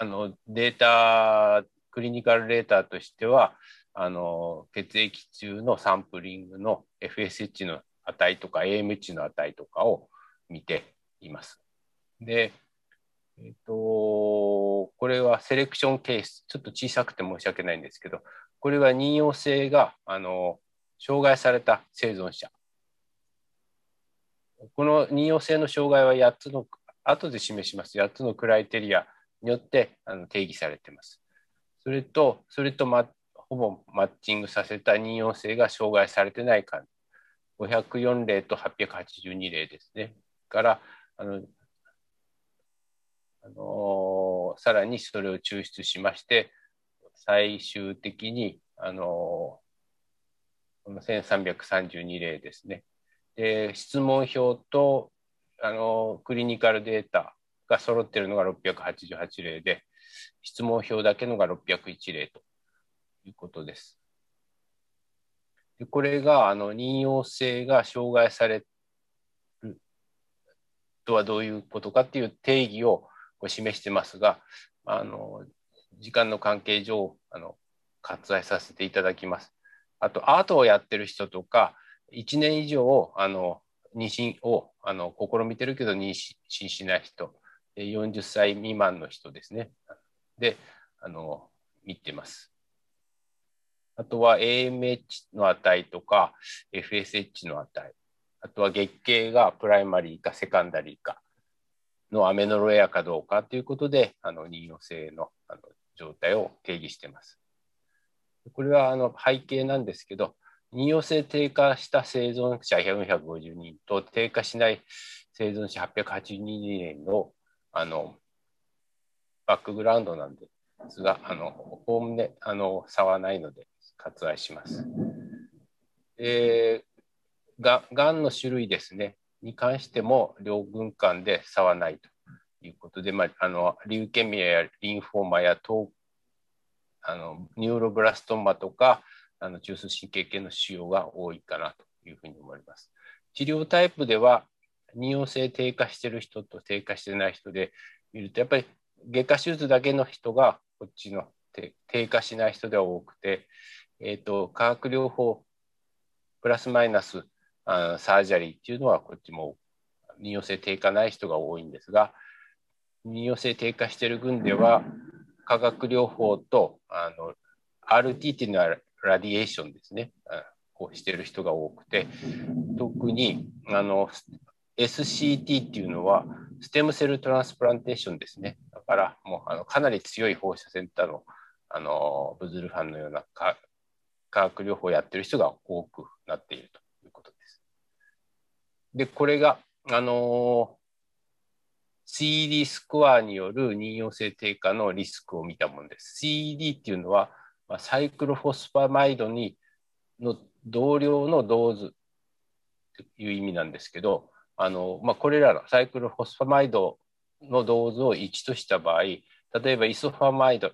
あのデータクリニカルデータとしてはあの血液中のサンプリングの FSH の値とか AMH の値とかを見ています。で、えっ、ー、と、これはセレクションケース、ちょっと小さくて申し訳ないんですけど、これは任用性があの障害された生存者。この任用性の障害は8つの、後で示します、8つのクライテリアによってあの定義されています。それと、それと、ま、ほぼマッチングさせた任用性が障害されてないか、504例と882例ですね。からあのあのさらにそれを抽出しまして最終的にあのこの1332例ですね。で質問票とあのクリニカルデータが揃っているのが688例で質問票だけのが601例と。いうことです。でこれがあの任用性が障害されるとはどういうことかっていう定義を示してますがあの時間の関係上あの割愛させていただきます。あとアートをやってる人とか1年以上あの妊娠をあの試みてるけど妊娠しない人40歳未満の人ですねであの見てます。あとは AMH の値とか FSH の値、あとは月経がプライマリーかセカンダリーかのアメノロエアかどうかということで、あの任用性のあの状態を定義しています。これはあの背景なんですけど、任用性低下した生存者450人と低下しない生存者882人のあのバックグラウンドなんですが、あのおおむねあの差はないので、割愛します。えー、ががんの種類ですね、に関しても両軍間で差はないということで、まあ、あのリューケミアやリンフォーマやトあのニューロブラストンマとかあの中枢神経系の腫瘍が多いかなというふうに思います。治療タイプでは妊用性低下してる人と低下してない人で見るとやっぱり外科手術だけの人がこっちの低下しない人では多くてえーと、化学療法プラスマイナスあサージャリーっていうのはこっちも妊用性低下ない人が多いんですが妊用性低下している群では化学療法とあの RT っていうのはラディエーションですね。こうしてる人が多くて特にあの SCT っていうのはステムセルトランスプランテーションですね。だからもうあのかなり強い放射線多のあのブズルファンのような化学療法をやってる人が多くなっているということです。で、これが、あの CD スコアによる妊用性低下のリスクを見たものです。CD っていうのは、ま、サイクロフォスファマイドにの同量のドーズという意味なんですけど、あのまあ、これらのサイクロフォスファマイドのドーズを1とした場合、例えばイソファマイド、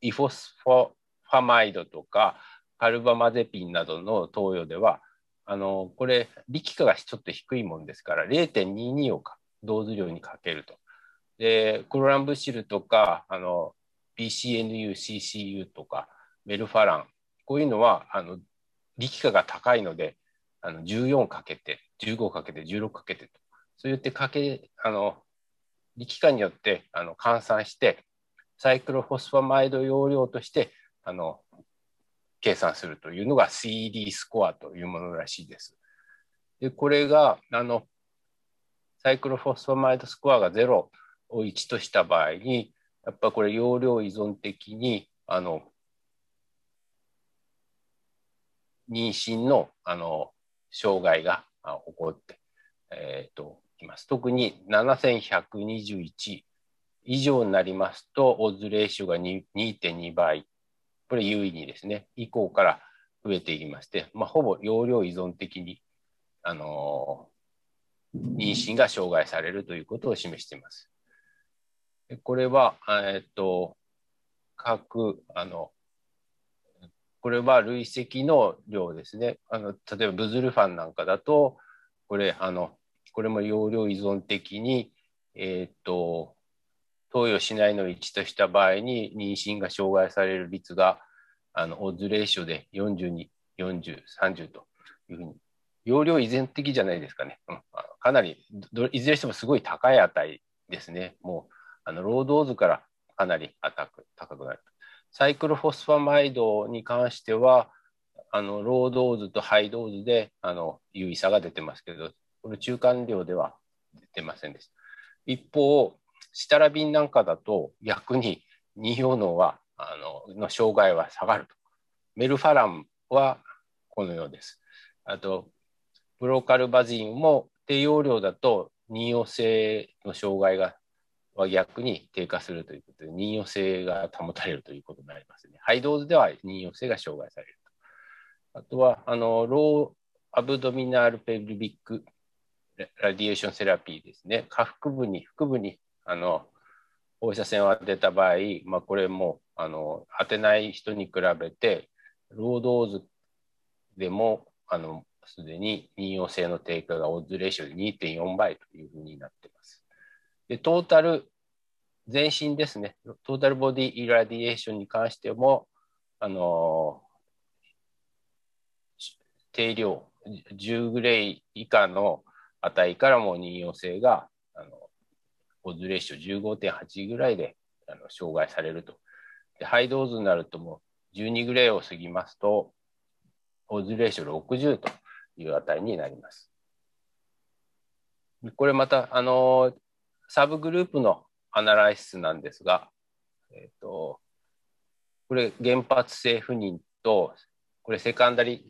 イフォスフォファマイドとかカルバマゼピンなどの投与ではあのこれ力化がちょっと低いもんですから0.22をドーズ量にかけると。でクロランブシルとかあの BCNU、CCU とかメルファランこういうのはあの力化が高いのであの14かけて15かけて16かけてとそうやってかけあの力化によってあの換算してサイクロフォスファマイド容量としてあの計算するというのが CD スコアというものらしいです。でこれがあのサイクロフォスファマイドスコアが0を1とした場合にやっぱこれ容量依存的にあの妊娠のあの障害が起こって、えーと、きます。特に7121以上になりますと、オズレーションが2.2倍、これ優位にですね、以降から増えていきまして、まあ、ほぼ容量依存的に、あの、妊娠が障害されるということを示しています。これは、えっと、各、あの、これは累積の量ですね。あの例えばブズルファンなんかだと、これ、あの、これも容量依存的に、えっと、投与しないのを1とした場合に妊娠が障害される率があのオッズレーションで42、40、30というふうに、容量依然的じゃないですかね。うん、かなり、いずれにしてもすごい高い値ですね。もう、あのロードーズからかなり高く高くなる。サイクロフォスファマイドに関しては、あのロードーズとハイドーズであの優位差が出てますけど、これ中間量では出てませんでした。一方、シタラビンなんかだと逆に妊孕能はあのの障害は下がると。メルファランはこのようです。あと、プローカルバジンも低用量だと妊孕性の障害がは逆に低下するということで、妊孕性が保たれるということになりますね。 high dose では妊孕性が障害されると。あとは、あの lower abdominal pelvic radiation therapy ですね。下腹部に、腹部にあの放射線を当てた場合、まあ、これもあの当てない人に比べて、ロードーズでもあのすでに妊用性の低下がオッズレーションで2.4倍というふうになっています。でトータル全身ですね、トータルボディイラディエーションに関しても、あの定量10グレイ以下の値からも妊孕性があの odds ratio 15.8ぐらいであの障害されると。で high dose になるともう12グレイを過ぎますと、オズレーション60という値になります。これまた、あの、 subgroup の analysis なんですが、えっ、ー、と、これ原発性不妊と、これセカンダリ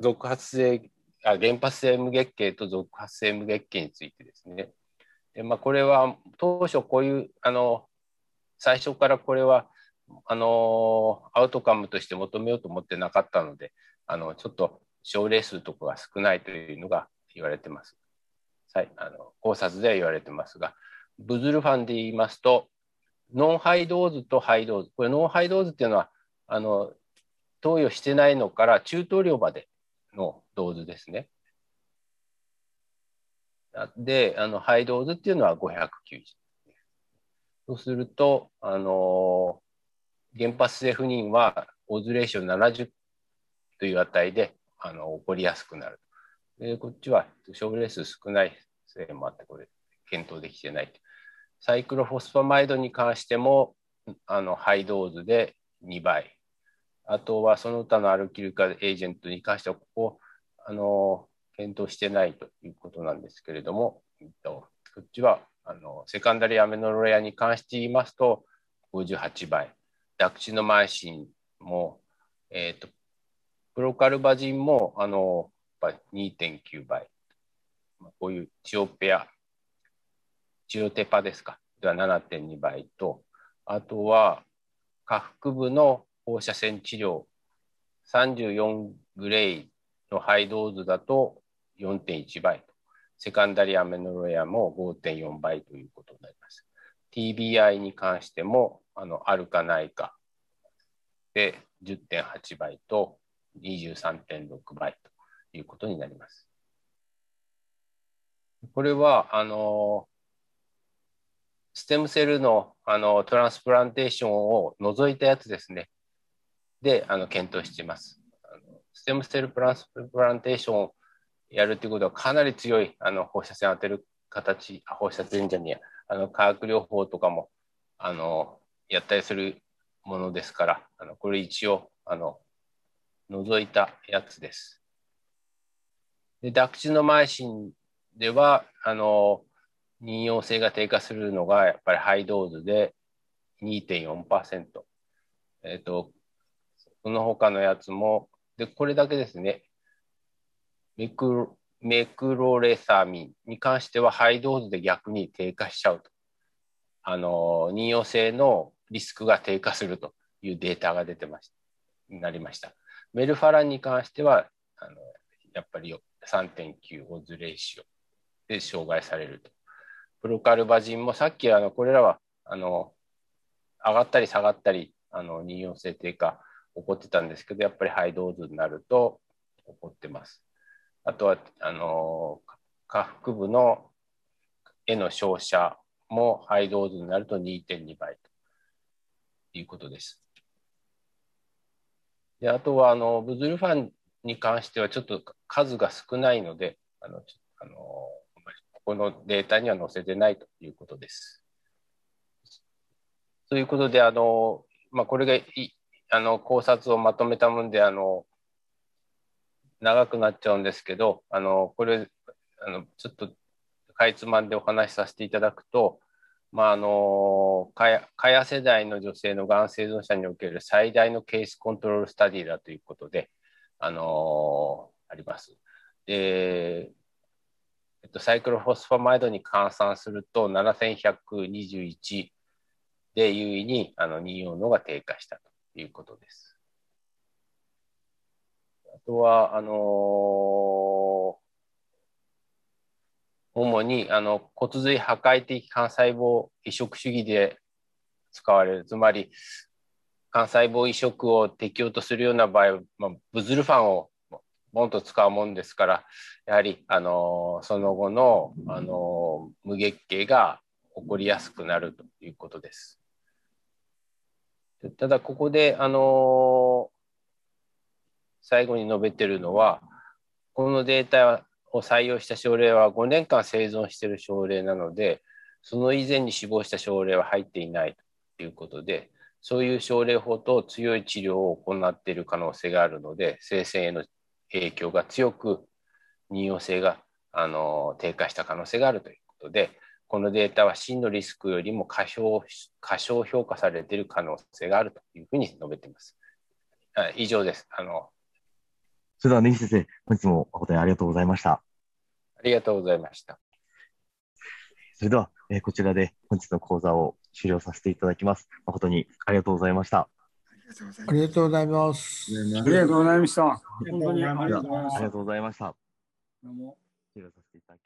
続発性あ原発性無月経と続発性無月経についてですね。でまあ、これは当初こういうあの最初からこれはあのアウトカムとして求めようと思ってなかったのであのちょっと症例数とかが少ないというのが言われてます。はいあの考察では言われてますがブズルファンで言いますとノンハイドーズとハイドーズこれノンハイドーズっていうのはあの投与してないのから中等量までのドーズですね。で、あのハイドーズっていうのは590。そうすると、あの原発性不妊はオズレーション70という値であの起こりやすくなる。でこっちは症例数少ないせいもあって、これ検討できてない。サイクロフォスファマイドに関してもあのハイドーズで2倍。あとはその他のアルキルカエージェントに関しては、ここ、あの検討してないということなんですけれども、えっと、こっちはあのセカンダリアメノロレアに関して言いますと58倍、ダクチノマイシンも、えっと、プロカルバジンもあの2.9倍、こういうチオペア、チオテパですか、では7.2倍と、あとは下腹部の放射線治療。34グレイのハイドーズだと4.1倍と、セカンダリアメノロエアも5.4倍ということになります。TBI に関しても、あのあるかないかで10.8倍と23.6倍ということになります。これは、あの、 stem cell のあの transplantation を除いたやつですね。で、あの検討しています。 stem cell transplantation やるということはかなり強いあの放射線当てる形、放射線じゃねえや、あの化学療法とかもあのやったりするものですから、あのこれ一応あの除いたやつです。でダクチノマイシンではあの妊用性が低下するのがやっぱりハイドーズで2.4%。えっ、ー、と、その他のやつもで、これだけですね。メクメクロレサミンに関してはハイドーズで逆に低下しちゃうと。あの、妊用性のリスクが低下するというデータが出てましなりました。メルファランに関しては、あのやっぱり3.9オズレーシオで障害されると。プロカルバジンもさっきあのこれらはあの上がったり下がったりあの妊用性低下起こってたんですけどやっぱりハイドーズになると起こってます。あとはあの下腹部のへの照射もハイドーズになると2.2倍ということです。であとはあのブズルファンに関してはちょっと数が少ないのであのあのここのデータには載せてないということです。ということであの、まあ、これがいあの考察をまとめたもんであの長くなっちゃうんですけどあのこれあのちょっとかいつまんでお話しさせていただくと、まあ、あのかやかや世代の女性のがん生存者における最大のケースコントロールスタディだということで、あのあります。で、えっと、サイクロフォスファマイドに換算すると7121で優位にあの妊用のが低下したということです。あとは、あのー、主にあの骨髄破壊的幹細胞移植主義で使われる、つまり幹細胞移植を適用とするような場合、まあ、ブズルファンをボンと使うもんですから、やはり、あのその後の、あの無月経が起こりやすくなるということです。ただ、ここで、あの最後に述べてるのは、このデータを採用した症例は5年間生存している症例なので、その以前に死亡した症例は入っていないということで、そういう症例法と強い治療を行っている可能性があるので、生鮮への影響が強く、妊用性があの低下した可能性があるということで、このデータは真のリスクよりも過小過小評価されている可能性があるというふうに述べています。以上です。あのそれでは、根岸先生、本日も誠にありがとうございました。ありがとうございました。それでは、えー、こちらで本日の講座を終了させていただきます。誠にありがとうございました。ありがとうございます。ありがとうございました。本当にありがとうございました。終了させていただきます。